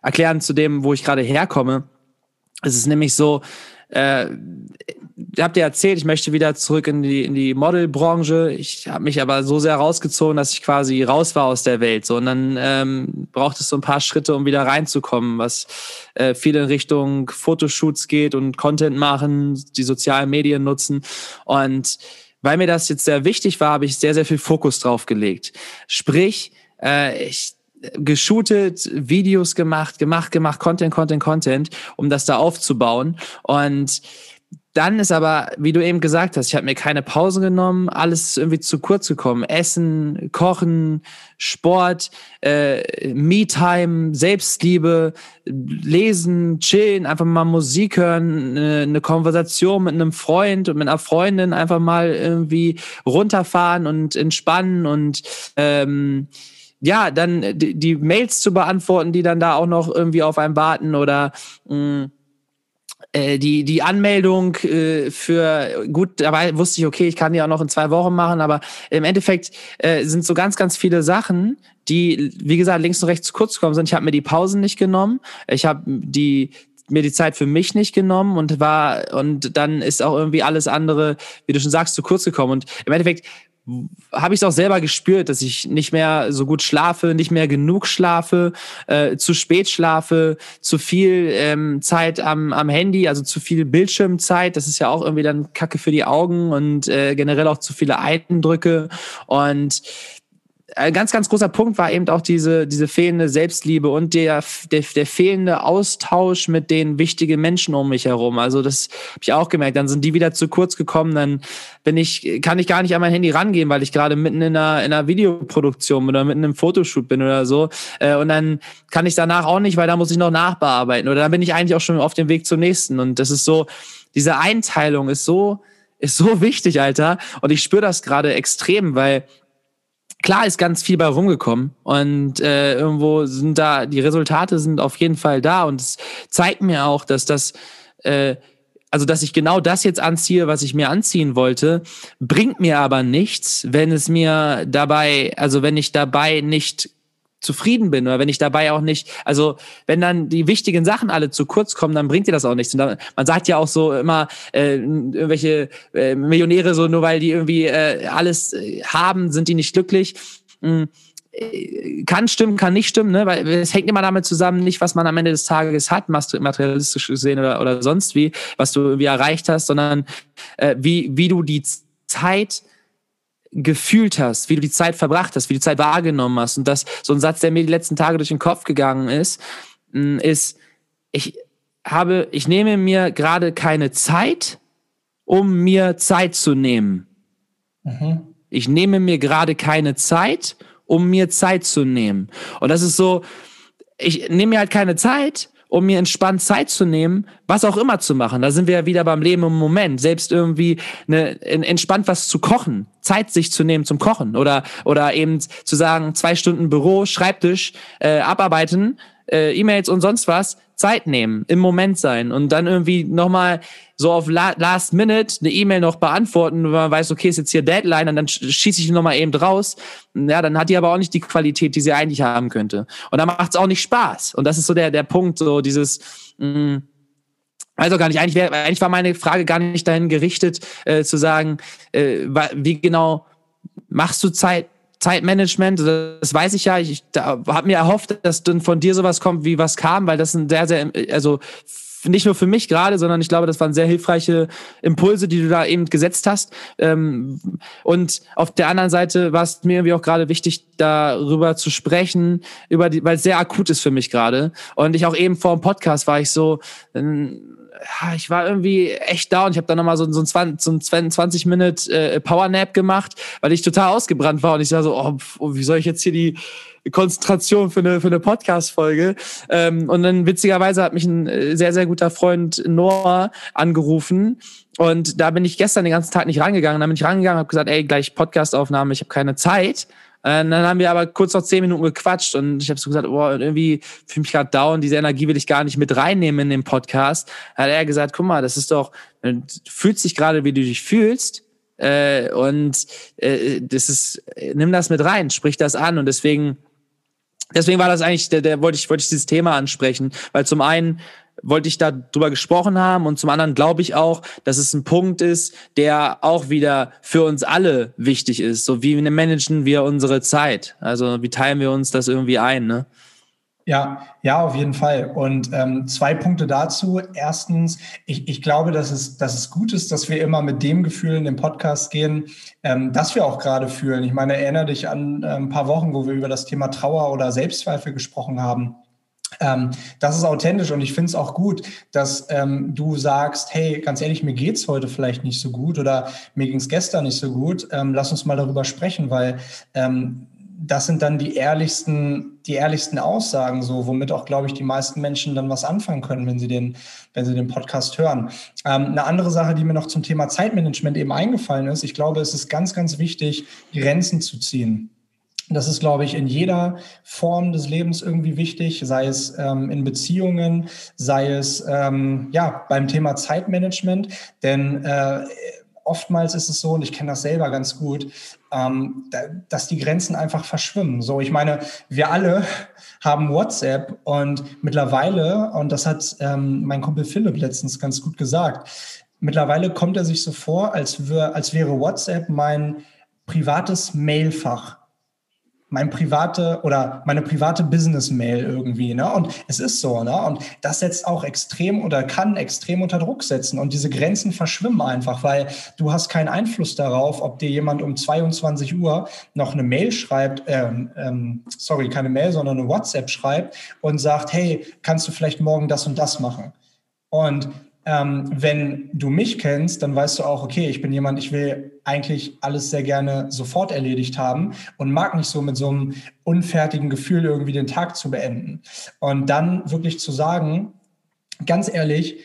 Speaker 1: erklären zu dem, wo ich gerade herkomme. Es ist nämlich so, äh, habt ihr erzählt, ich möchte wieder zurück in die, in die Modelbranche. Ich habe mich aber so sehr rausgezogen, dass ich quasi raus war aus der Welt. So, und dann ähm, braucht es so ein paar Schritte, um wieder reinzukommen, was äh, viel in Richtung Fotoshoots geht und Content machen, die sozialen Medien nutzen. Und weil mir das jetzt sehr wichtig war, habe ich sehr, sehr viel Fokus drauf gelegt. Sprich, äh, ich geshootet, Videos gemacht, gemacht, gemacht, Content, Content, Content, um das da aufzubauen. Und dann ist aber, wie du eben gesagt hast, ich habe mir keine Pause genommen, alles ist irgendwie zu kurz gekommen. Essen, Kochen, Sport, äh, Me-Time, Selbstliebe, Lesen, Chillen, einfach mal Musik hören, eine, eine Konversation mit einem Freund und mit einer Freundin einfach mal irgendwie runterfahren und entspannen und ähm, ja, dann die, die Mails zu beantworten, die dann da auch noch irgendwie auf einem warten oder mh, mm, äh, die, die Anmeldung äh, für, gut, dabei wusste ich, okay, ich kann die auch noch in zwei Wochen machen, aber im Endeffekt äh, sind so ganz, ganz viele Sachen, die, wie gesagt, links und rechts zu kurz gekommen sind. Ich habe mir die Pausen nicht genommen. Ich habe die mir die Zeit für mich nicht genommen und war und dann ist auch irgendwie alles andere, wie du schon sagst, zu kurz gekommen. Und im Endeffekt habe ich es auch selber gespürt, dass ich nicht mehr so gut schlafe, nicht mehr genug schlafe, äh, zu spät schlafe, zu viel ähm, Zeit am, am Handy, also zu viel Bildschirmzeit. Das ist ja auch irgendwie dann Kacke für die Augen und äh, generell auch zu viele Eindrücke. Und ein ganz, ganz großer Punkt war eben auch diese, diese fehlende Selbstliebe und der, der, der fehlende Austausch mit den wichtigen Menschen um mich herum. Also das habe ich auch gemerkt. Dann sind die wieder zu kurz gekommen. Dann bin ich, kann ich gar nicht an mein Handy rangehen, weil ich gerade mitten in einer, in einer Videoproduktion oder mitten im Fotoshoot bin oder so. Äh, und dann kann ich danach auch nicht, weil da muss ich noch nachbearbeiten. Oder dann bin ich eigentlich auch schon auf dem Weg zum nächsten. Und das ist so, diese Einteilung ist so, ist so wichtig, Alter. Und ich spüre das gerade extrem, weil klar ist ganz viel bei rumgekommen und äh, irgendwo sind da, die Resultate sind auf jeden Fall da und es zeigt mir auch, dass das, äh, also dass ich genau das jetzt anziehe, was ich mir anziehen wollte, bringt mir aber nichts, wenn es mir dabei, also wenn ich dabei nicht zufrieden bin oder wenn ich dabei auch nicht, also wenn dann die wichtigen Sachen alle zu kurz kommen, dann bringt dir das auch nichts. Und dann, man sagt ja auch so immer, äh, irgendwelche äh, Millionäre so, nur weil die irgendwie äh, alles äh, haben, sind die nicht glücklich. Mhm kann stimmen, kann nicht stimmen, ne? weil es hängt immer damit zusammen, nicht was man am Ende des Tages hat, materialistisch gesehen oder, oder sonst wie, was du irgendwie erreicht hast, sondern äh, wie, wie du die Zeit gefühlt hast, wie du die Zeit verbracht hast, wie du die Zeit wahrgenommen hast. Und das, so ein Satz, der mir die letzten Tage durch den Kopf gegangen ist, mm, ist, ich habe, ich nehme mir gerade keine Zeit, um mir Zeit zu nehmen. Mhm. Ich nehme mir gerade keine Zeit, um mir Zeit zu nehmen. Und das ist so, ich nehme mir halt keine Zeit, um mir entspannt Zeit zu nehmen, was auch immer zu machen. Da sind wir ja wieder beim Leben im Moment. Selbst irgendwie eine, entspannt was zu kochen, Zeit sich zu nehmen zum Kochen oder, oder eben zu sagen, zwei Stunden Büro, Schreibtisch, äh, abarbeiten, äh, E-Mails und sonst was, Zeit nehmen, im Moment sein und dann irgendwie nochmal so auf Last Minute eine E-Mail noch beantworten, wenn man weiß, okay, ist jetzt hier Deadline und dann schieße ich nochmal eben draus. Ja, dann hat die aber auch nicht die Qualität, die sie eigentlich haben könnte. Und dann macht es auch nicht Spaß. Und das ist so der, der Punkt, so dieses, mh, also gar nicht. Eigentlich, wär, eigentlich war meine Frage gar nicht dahin gerichtet, äh, zu sagen, äh, wie genau machst du Zeit, Zeitmanagement, das weiß ich ja. Ich habe mir erhofft, dass dann von dir sowas kommt, wie was kam, weil das ein sehr, sehr, also nicht nur für mich gerade, sondern ich glaube, das waren sehr hilfreiche Impulse, die du da eben gesetzt hast. Ähm, und auf der anderen Seite war es mir irgendwie auch gerade wichtig, darüber zu sprechen, über die, weil es sehr akut ist für mich gerade. Und ich auch eben vor dem Podcast war ich so, ich war irgendwie echt down. Ich habe dann nochmal so, so ein 20, Minute äh, Power Nap gemacht, weil ich total ausgebrannt war und ich war so, oh, oh, wie soll ich jetzt hier die Konzentration für eine, für eine Podcast-Folge. Ähm, und dann witzigerweise hat mich ein äh, sehr, sehr guter Freund Noah angerufen. Und da bin ich gestern den ganzen Tag nicht rangegangen. Dann bin ich rangegangen, habe gesagt, ey, gleich Podcast-Aufnahme, ich habe keine Zeit. Äh, dann haben wir aber kurz noch zehn Minuten gequatscht und ich habe so gesagt, boah, irgendwie fühle mich gerade down, diese Energie will ich gar nicht mit reinnehmen in den Podcast. Da hat er gesagt, guck mal, das ist doch, du fühlst dich gerade, wie du dich fühlst. Äh, und äh, das ist, nimm das mit rein, sprich das an. Und deswegen, deswegen war das eigentlich, der, der wollte ich, wollte ich dieses Thema ansprechen, weil zum einen wollte ich da drüber gesprochen haben und zum anderen glaube ich auch, dass es ein Punkt ist, der auch wieder für uns alle wichtig ist. So wie managen wir unsere Zeit? Also wie teilen wir uns das irgendwie ein? Ne?
Speaker 2: Ja, ja, auf jeden Fall. Und ähm, zwei Punkte dazu. Erstens, ich, ich glaube, dass es, dass es gut ist, dass wir immer mit dem Gefühl in den Podcast gehen, ähm, das wir auch gerade fühlen. Ich meine, erinnere dich an äh, ein paar Wochen, wo wir über das Thema Trauer oder Selbstzweifel gesprochen haben. Ähm, das ist authentisch und ich finde es auch gut, dass ähm, du sagst, hey, ganz ehrlich, mir geht's heute vielleicht nicht so gut oder mir ging's gestern nicht so gut. Ähm, lass uns mal darüber sprechen, weil ähm, das sind dann die ehrlichsten, die ehrlichsten Aussagen, so womit auch, glaube ich, die meisten Menschen dann was anfangen können, wenn sie den, wenn sie den Podcast hören. Ähm, eine andere Sache, die mir noch zum Thema Zeitmanagement eben eingefallen ist, ich glaube, es ist ganz, ganz wichtig, Grenzen zu ziehen. Das ist, glaube ich, in jeder Form des Lebens irgendwie wichtig, sei es ähm, in Beziehungen, sei es ähm, ja beim Thema Zeitmanagement. Denn äh, oftmals ist es so, und ich kenne das selber ganz gut, ähm, da, dass die Grenzen einfach verschwimmen. So, ich meine, wir alle haben WhatsApp und mittlerweile, und das hat ähm, mein Kumpel Philipp letztens ganz gut gesagt, mittlerweile kommt er sich so vor, als, wär, als wäre WhatsApp mein privates Mailfach mein private oder meine private Business-Mail irgendwie. Ne? Und es ist so, ne? Und das setzt auch extrem oder kann extrem unter Druck setzen. Und diese Grenzen verschwimmen einfach, weil du hast keinen Einfluss darauf, ob dir jemand um 22 Uhr noch eine Mail schreibt, ähm, ähm, sorry, keine Mail, sondern eine WhatsApp schreibt und sagt, hey, kannst du vielleicht morgen das und das machen? Und ähm, wenn du mich kennst, dann weißt du auch, okay, ich bin jemand, ich will eigentlich alles sehr gerne sofort erledigt haben und mag nicht so mit so einem unfertigen Gefühl irgendwie den Tag zu beenden. Und dann wirklich zu sagen, ganz ehrlich,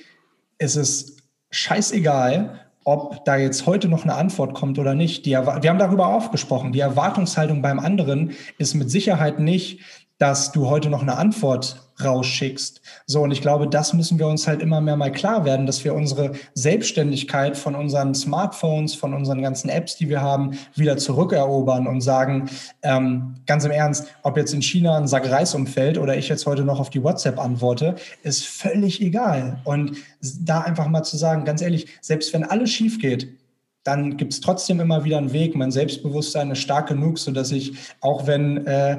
Speaker 2: ist es scheißegal, ob da jetzt heute noch eine Antwort kommt oder nicht. Die, wir haben darüber auch gesprochen. Die Erwartungshaltung beim anderen ist mit Sicherheit nicht, dass du heute noch eine Antwort rausschickst. So, und ich glaube, das müssen wir uns halt immer mehr mal klar werden, dass wir unsere Selbstständigkeit von unseren Smartphones, von unseren ganzen Apps, die wir haben, wieder zurückerobern und sagen, ähm, ganz im Ernst, ob jetzt in China ein Sack Reis umfällt oder ich jetzt heute noch auf die WhatsApp antworte, ist völlig egal. Und da einfach mal zu sagen, ganz ehrlich, selbst wenn alles schief geht, dann gibt es trotzdem immer wieder einen Weg. Mein Selbstbewusstsein ist stark genug, sodass ich, auch wenn äh,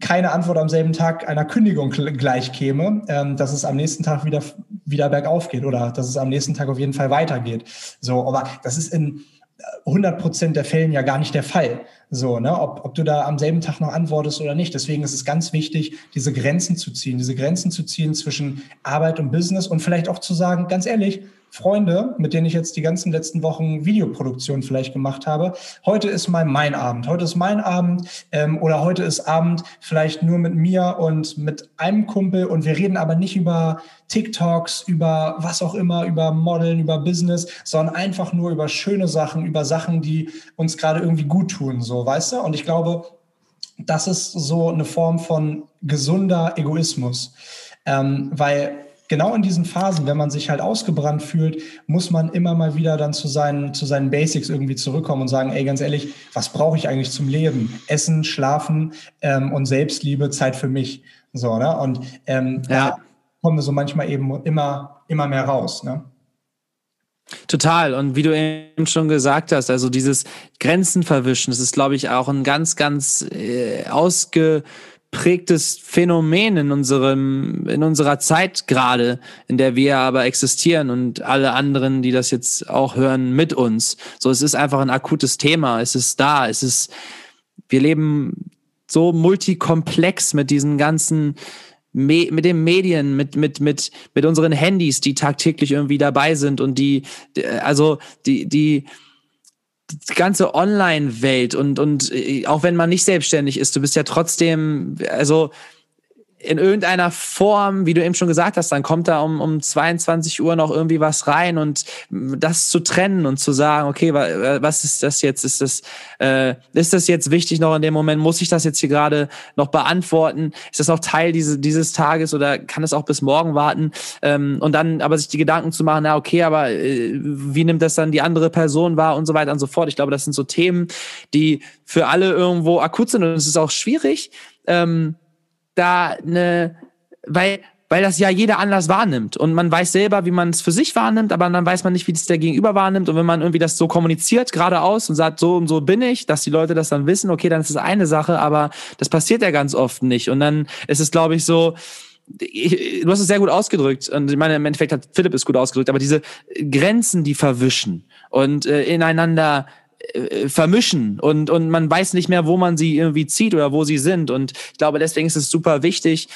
Speaker 2: keine Antwort am selben Tag einer Kündigung gleich käme, ähm, dass es am nächsten Tag wieder, wieder bergauf geht oder dass es am nächsten Tag auf jeden Fall weitergeht. So, aber das ist in 100 Prozent der Fällen ja gar nicht der Fall. So, ne, ob, ob du da am selben Tag noch antwortest oder nicht. Deswegen ist es ganz wichtig, diese Grenzen zu ziehen, diese Grenzen zu ziehen zwischen Arbeit und Business und vielleicht auch zu sagen, ganz ehrlich, Freunde, mit denen ich jetzt die ganzen letzten Wochen Videoproduktion vielleicht gemacht habe. Heute ist mal mein Abend. Heute ist mein Abend ähm, oder heute ist Abend vielleicht nur mit mir und mit einem Kumpel und wir reden aber nicht über TikToks, über was auch immer, über Modeln, über Business, sondern einfach nur über schöne Sachen, über Sachen, die uns gerade irgendwie gut tun, so, weißt du? Und ich glaube, das ist so eine Form von gesunder Egoismus, ähm, weil genau in diesen Phasen, wenn man sich halt ausgebrannt fühlt, muss man immer mal wieder dann zu seinen, zu seinen Basics irgendwie zurückkommen und sagen, ey, ganz ehrlich, was brauche ich eigentlich zum Leben? Essen, Schlafen ähm, und Selbstliebe, Zeit für mich. So, ne? Und ähm, ja. da kommen wir so manchmal eben immer, immer mehr raus, ne?
Speaker 1: Total. Und wie du eben schon gesagt hast, also dieses Grenzen verwischen, das ist, glaube ich, auch ein ganz, ganz äh, ausge prägtes Phänomen in unserem, in unserer Zeit gerade, in der wir aber existieren und alle anderen, die das jetzt auch hören, mit uns. So, es ist einfach ein akutes Thema. Es ist da. Es ist, wir leben so multikomplex mit diesen ganzen, mit den Medien, mit, mit, mit, mit unseren Handys, die tagtäglich irgendwie dabei sind und die, also, die, die, die ganze Online-Welt und, und äh, auch wenn man nicht selbstständig ist, du bist ja trotzdem, also in irgendeiner Form, wie du eben schon gesagt hast, dann kommt da um, um 22 Uhr noch irgendwie was rein und das zu trennen und zu sagen, okay, was ist das jetzt? Ist das, äh, ist das jetzt wichtig noch in dem Moment? Muss ich das jetzt hier gerade noch beantworten? Ist das noch Teil diese, dieses Tages oder kann es auch bis morgen warten? Ähm, und dann aber sich die Gedanken zu machen, na okay, aber äh, wie nimmt das dann die andere Person wahr und so weiter und so fort. Ich glaube, das sind so Themen, die für alle irgendwo akut sind und es ist auch schwierig. Ähm, da eine, weil, weil das ja jeder anders wahrnimmt. Und man weiß selber, wie man es für sich wahrnimmt, aber dann weiß man nicht, wie das der Gegenüber wahrnimmt. Und wenn man irgendwie das so kommuniziert, geradeaus und sagt, so und so bin ich, dass die Leute das dann wissen, okay, dann ist das eine Sache, aber das passiert ja ganz oft nicht. Und dann ist es, glaube ich, so, du hast es sehr gut ausgedrückt und ich meine, im Endeffekt hat Philipp es gut ausgedrückt, aber diese Grenzen, die verwischen und äh, ineinander äh, vermischen und, und man weiß nicht mehr, wo man sie irgendwie zieht oder wo sie sind. Und ich glaube, deswegen ist es super wichtig,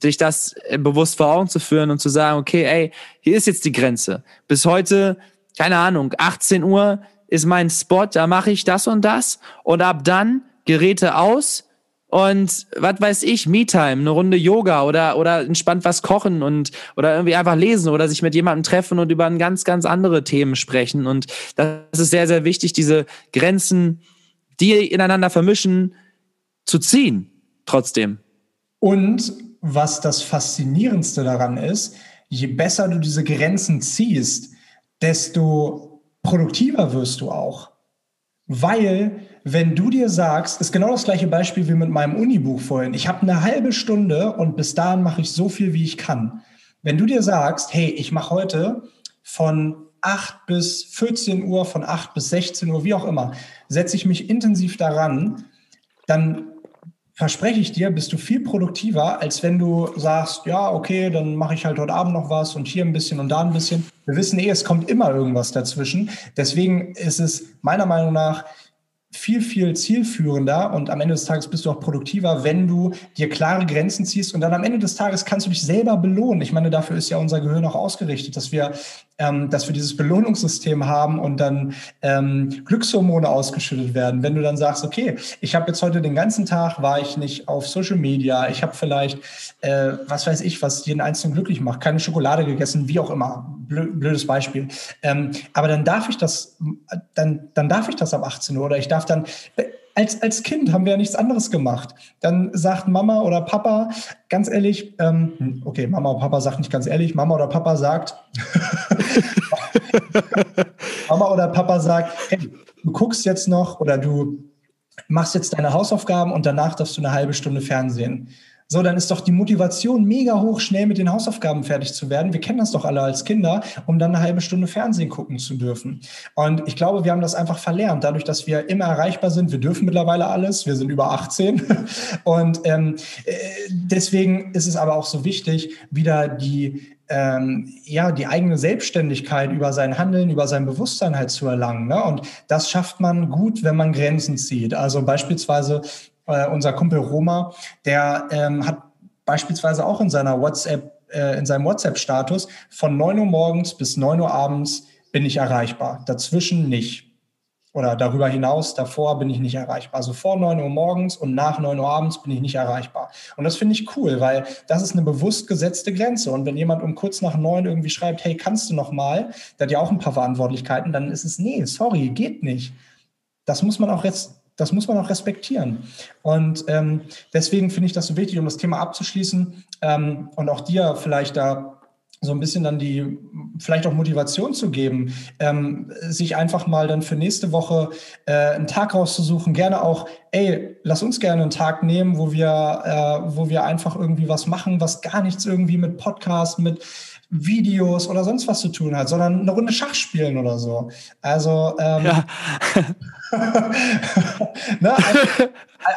Speaker 1: sich das äh, bewusst vor Augen zu führen und zu sagen, okay, ey, hier ist jetzt die Grenze. Bis heute, keine Ahnung, 18 Uhr ist mein Spot, da mache ich das und das und ab dann Geräte aus, und was weiß ich, Me-Time, eine Runde Yoga oder, oder entspannt was kochen und oder irgendwie einfach lesen oder sich mit jemandem treffen und über ganz, ganz andere Themen sprechen. Und das ist sehr, sehr wichtig, diese Grenzen, die ineinander vermischen, zu ziehen, trotzdem.
Speaker 2: Und was das Faszinierendste daran ist, je besser du diese Grenzen ziehst, desto produktiver wirst du auch. Weil wenn du dir sagst, ist genau das gleiche Beispiel wie mit meinem Unibuch vorhin. Ich habe eine halbe Stunde und bis dahin mache ich so viel, wie ich kann. Wenn du dir sagst, hey, ich mache heute von 8 bis 14 Uhr, von 8 bis 16 Uhr, wie auch immer, setze ich mich intensiv daran, dann verspreche ich dir, bist du viel produktiver, als wenn du sagst, ja, okay, dann mache ich halt heute Abend noch was und hier ein bisschen und da ein bisschen. Wir wissen eh, es kommt immer irgendwas dazwischen. Deswegen ist es meiner Meinung nach viel, viel zielführender und am Ende des Tages bist du auch produktiver, wenn du dir klare Grenzen ziehst und dann am Ende des Tages kannst du dich selber belohnen. Ich meine, dafür ist ja unser Gehirn auch ausgerichtet, dass wir, ähm, dass wir dieses Belohnungssystem haben und dann ähm, Glückshormone ausgeschüttet werden. Wenn du dann sagst, okay, ich habe jetzt heute den ganzen Tag, war ich nicht auf Social Media, ich habe vielleicht, äh, was weiß ich, was jeden Einzelnen glücklich macht, keine Schokolade gegessen, wie auch immer, blödes Beispiel. Ähm, aber dann darf ich das, dann, dann darf ich das ab 18 Uhr oder ich darf dann, als, als Kind haben wir ja nichts anderes gemacht. Dann sagt Mama oder Papa, ganz ehrlich, ähm, okay, Mama oder Papa sagt nicht ganz ehrlich, Mama oder Papa sagt, Mama oder Papa sagt, hey, du guckst jetzt noch oder du machst jetzt deine Hausaufgaben und danach darfst du eine halbe Stunde Fernsehen. So, dann ist doch die Motivation mega hoch, schnell mit den Hausaufgaben fertig zu werden. Wir kennen das doch alle als Kinder, um dann eine halbe Stunde Fernsehen gucken zu dürfen. Und ich glaube, wir haben das einfach verlernt, dadurch, dass wir immer erreichbar sind. Wir dürfen mittlerweile alles. Wir sind über 18. Und ähm, äh, deswegen ist es aber auch so wichtig, wieder die ähm, ja, die eigene Selbstständigkeit über sein Handeln, über sein Bewusstsein halt zu erlangen. Ne? Und das schafft man gut, wenn man Grenzen zieht. Also beispielsweise äh, unser Kumpel Roma, der ähm, hat beispielsweise auch in seiner WhatsApp, äh, in seinem WhatsApp-Status von 9 Uhr morgens bis 9 Uhr abends bin ich erreichbar. Dazwischen nicht. Oder darüber hinaus, davor bin ich nicht erreichbar. Also vor 9 Uhr morgens und nach 9 Uhr abends bin ich nicht erreichbar. Und das finde ich cool, weil das ist eine bewusst gesetzte Grenze. Und wenn jemand um kurz nach 9 irgendwie schreibt, hey, kannst du noch mal, der hat ja auch ein paar Verantwortlichkeiten, dann ist es, nee, sorry, geht nicht. Das muss man auch jetzt das muss man auch respektieren. Und ähm, deswegen finde ich das so wichtig, um das Thema abzuschließen ähm, und auch dir vielleicht da so ein bisschen dann die, vielleicht auch Motivation zu geben, ähm, sich einfach mal dann für nächste Woche äh, einen Tag rauszusuchen, gerne auch, ey, lass uns gerne einen Tag nehmen, wo wir, äh, wo wir einfach irgendwie was machen, was gar nichts irgendwie mit Podcast, mit Videos oder sonst was zu tun hat, sondern eine Runde Schach spielen oder so. Also ähm, ja. ne, einfach,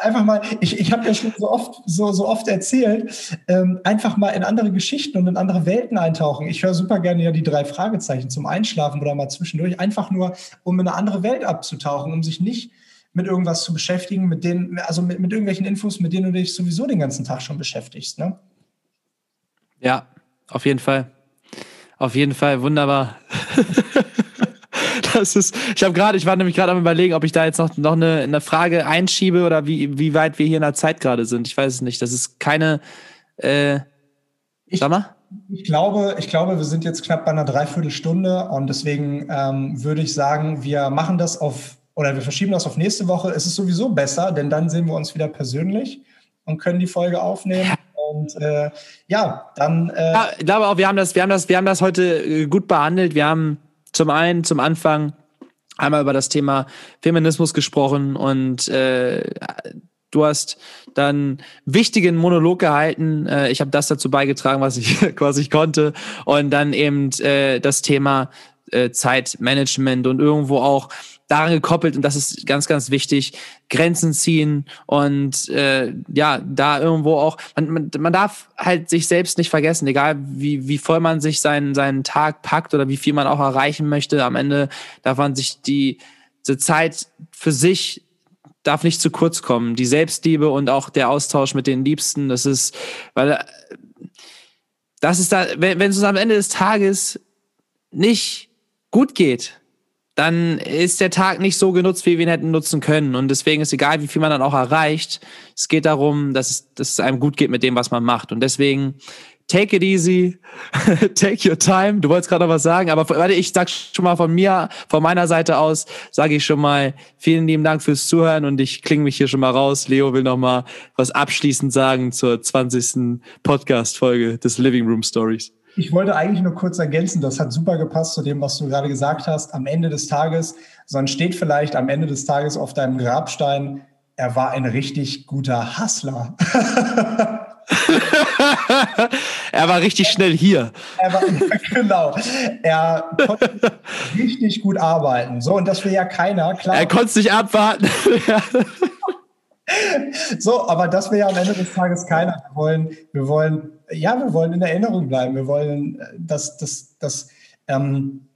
Speaker 2: einfach, mal, ich, ich habe ja schon so oft, so, so oft erzählt, ähm, einfach mal in andere Geschichten und in andere Welten eintauchen. Ich höre super gerne ja die drei Fragezeichen zum Einschlafen oder mal zwischendurch, einfach nur, um in eine andere Welt abzutauchen, um sich nicht mit irgendwas zu beschäftigen, mit denen, also mit, mit irgendwelchen Infos, mit denen du dich sowieso den ganzen Tag schon beschäftigst. Ne?
Speaker 1: Ja, auf jeden Fall. Auf jeden Fall, wunderbar. das ist, ich habe gerade, ich war nämlich gerade am überlegen, ob ich da jetzt noch, noch eine, eine Frage einschiebe oder wie, wie weit wir hier in der Zeit gerade sind. Ich weiß es nicht. Das ist keine, äh,
Speaker 2: ich, sag mal. Ich glaube, ich glaube, wir sind jetzt knapp bei einer Dreiviertelstunde und deswegen ähm, würde ich sagen, wir machen das auf oder wir verschieben das auf nächste Woche. Es ist sowieso besser, denn dann sehen wir uns wieder persönlich und können die Folge aufnehmen. Ja. Und äh, ja, dann. Äh ja,
Speaker 1: ich glaube auch, wir haben das, wir haben das, wir haben das heute äh, gut behandelt. Wir haben zum einen zum Anfang einmal über das Thema Feminismus gesprochen und äh, du hast dann wichtigen Monolog gehalten. Äh, ich habe das dazu beigetragen, was ich, was ich konnte. Und dann eben äh, das Thema äh, Zeitmanagement und irgendwo auch daran gekoppelt, und das ist ganz, ganz wichtig, Grenzen ziehen und äh, ja, da irgendwo auch, man, man, man darf halt sich selbst nicht vergessen, egal wie, wie voll man sich seinen, seinen Tag packt oder wie viel man auch erreichen möchte, am Ende darf man sich die, die Zeit für sich darf nicht zu kurz kommen. Die Selbstliebe und auch der Austausch mit den Liebsten, das ist, weil das ist da, wenn, wenn es am Ende des Tages nicht gut geht, dann ist der Tag nicht so genutzt, wie wir ihn hätten nutzen können. Und deswegen ist egal, wie viel man dann auch erreicht. Es geht darum, dass es, dass es einem gut geht mit dem, was man macht. Und deswegen take it easy, take your time. Du wolltest gerade noch was sagen, aber warte, ich sag schon mal von mir, von meiner Seite aus, sage ich schon mal vielen lieben Dank fürs Zuhören und ich klinge mich hier schon mal raus. Leo will noch mal was abschließend sagen zur 20. Podcast-Folge des Living Room Stories.
Speaker 2: Ich wollte eigentlich nur kurz ergänzen, das hat super gepasst zu dem, was du gerade gesagt hast. Am Ende des Tages, sondern steht vielleicht am Ende des Tages auf deinem Grabstein, er war ein richtig guter Hustler.
Speaker 1: er war richtig schnell hier.
Speaker 2: Er war, genau. Er konnte richtig gut arbeiten. So, und das will ja keiner.
Speaker 1: Klar. Er konnte es nicht abwarten.
Speaker 2: So, aber das will ja am Ende des Tages keiner. Wir wollen, wir wollen ja, wir wollen in Erinnerung bleiben. Wir wollen, äh, dass, dass, dass, ähm,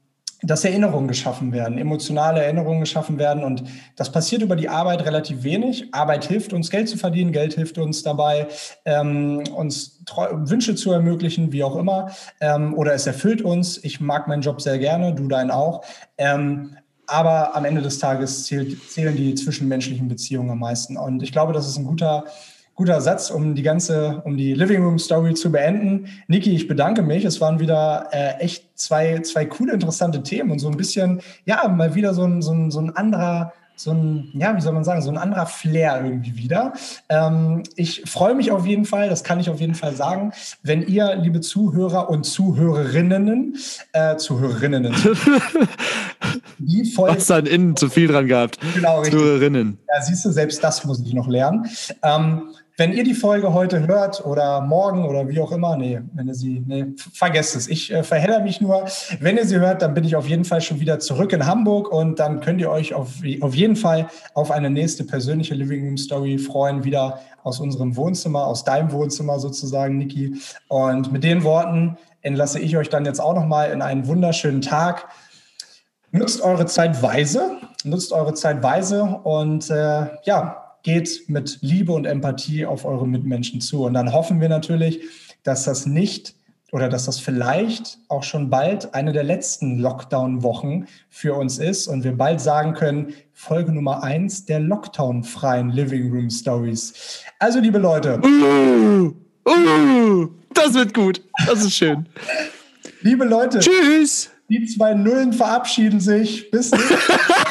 Speaker 2: dass Erinnerungen geschaffen werden, emotionale Erinnerungen geschaffen werden. Und das passiert über die Arbeit relativ wenig. Arbeit hilft uns, Geld zu verdienen. Geld hilft uns dabei, ähm, uns Wünsche zu ermöglichen, wie auch immer. Ähm, oder es erfüllt uns. Ich mag meinen Job sehr gerne, du deinen auch. Ähm, aber am Ende des Tages zählt, zählen die zwischenmenschlichen Beziehungen am meisten. Und ich glaube, das ist ein guter guter Satz, um die ganze, um die Living Room Story zu beenden. Niki, ich bedanke mich. Es waren wieder äh, echt zwei, zwei coole, interessante Themen und so ein bisschen, ja, mal wieder so ein, so ein, so ein anderer, so ein, ja, wie soll man sagen, so ein anderer Flair irgendwie wieder. Ähm, ich freue mich auf jeden Fall, das kann ich auf jeden Fall sagen, wenn ihr, liebe Zuhörer und Zuhörerinnen, äh, Zuhörerinnen,
Speaker 1: die Folge. Hast dann innen zu viel dran gehabt.
Speaker 2: Genau, richtig. Zuhörerinnen. Ja, siehst du, selbst das muss ich noch lernen. Ähm, wenn ihr die Folge heute hört oder morgen oder wie auch immer, nee, wenn ihr sie, nee, vergesst es. Ich äh, verheddere mich nur. Wenn ihr sie hört, dann bin ich auf jeden Fall schon wieder zurück in Hamburg und dann könnt ihr euch auf, auf jeden Fall auf eine nächste persönliche Living Room Story freuen, wieder aus unserem Wohnzimmer, aus deinem Wohnzimmer sozusagen, Niki. Und mit den Worten entlasse ich euch dann jetzt auch nochmal in einen wunderschönen Tag. Nutzt eure Zeit weise, nutzt eure Zeit weise und äh, ja, geht mit Liebe und Empathie auf eure Mitmenschen zu. Und dann hoffen wir natürlich, dass das nicht oder dass das vielleicht auch schon bald eine der letzten Lockdown-Wochen für uns ist und wir bald sagen können, Folge Nummer eins der Lockdown-freien Living Room Stories. Also, liebe Leute. Uh,
Speaker 1: uh, das wird gut. Das ist schön.
Speaker 2: liebe Leute.
Speaker 1: Tschüss.
Speaker 2: Die zwei Nullen verabschieden sich. Bis nächstes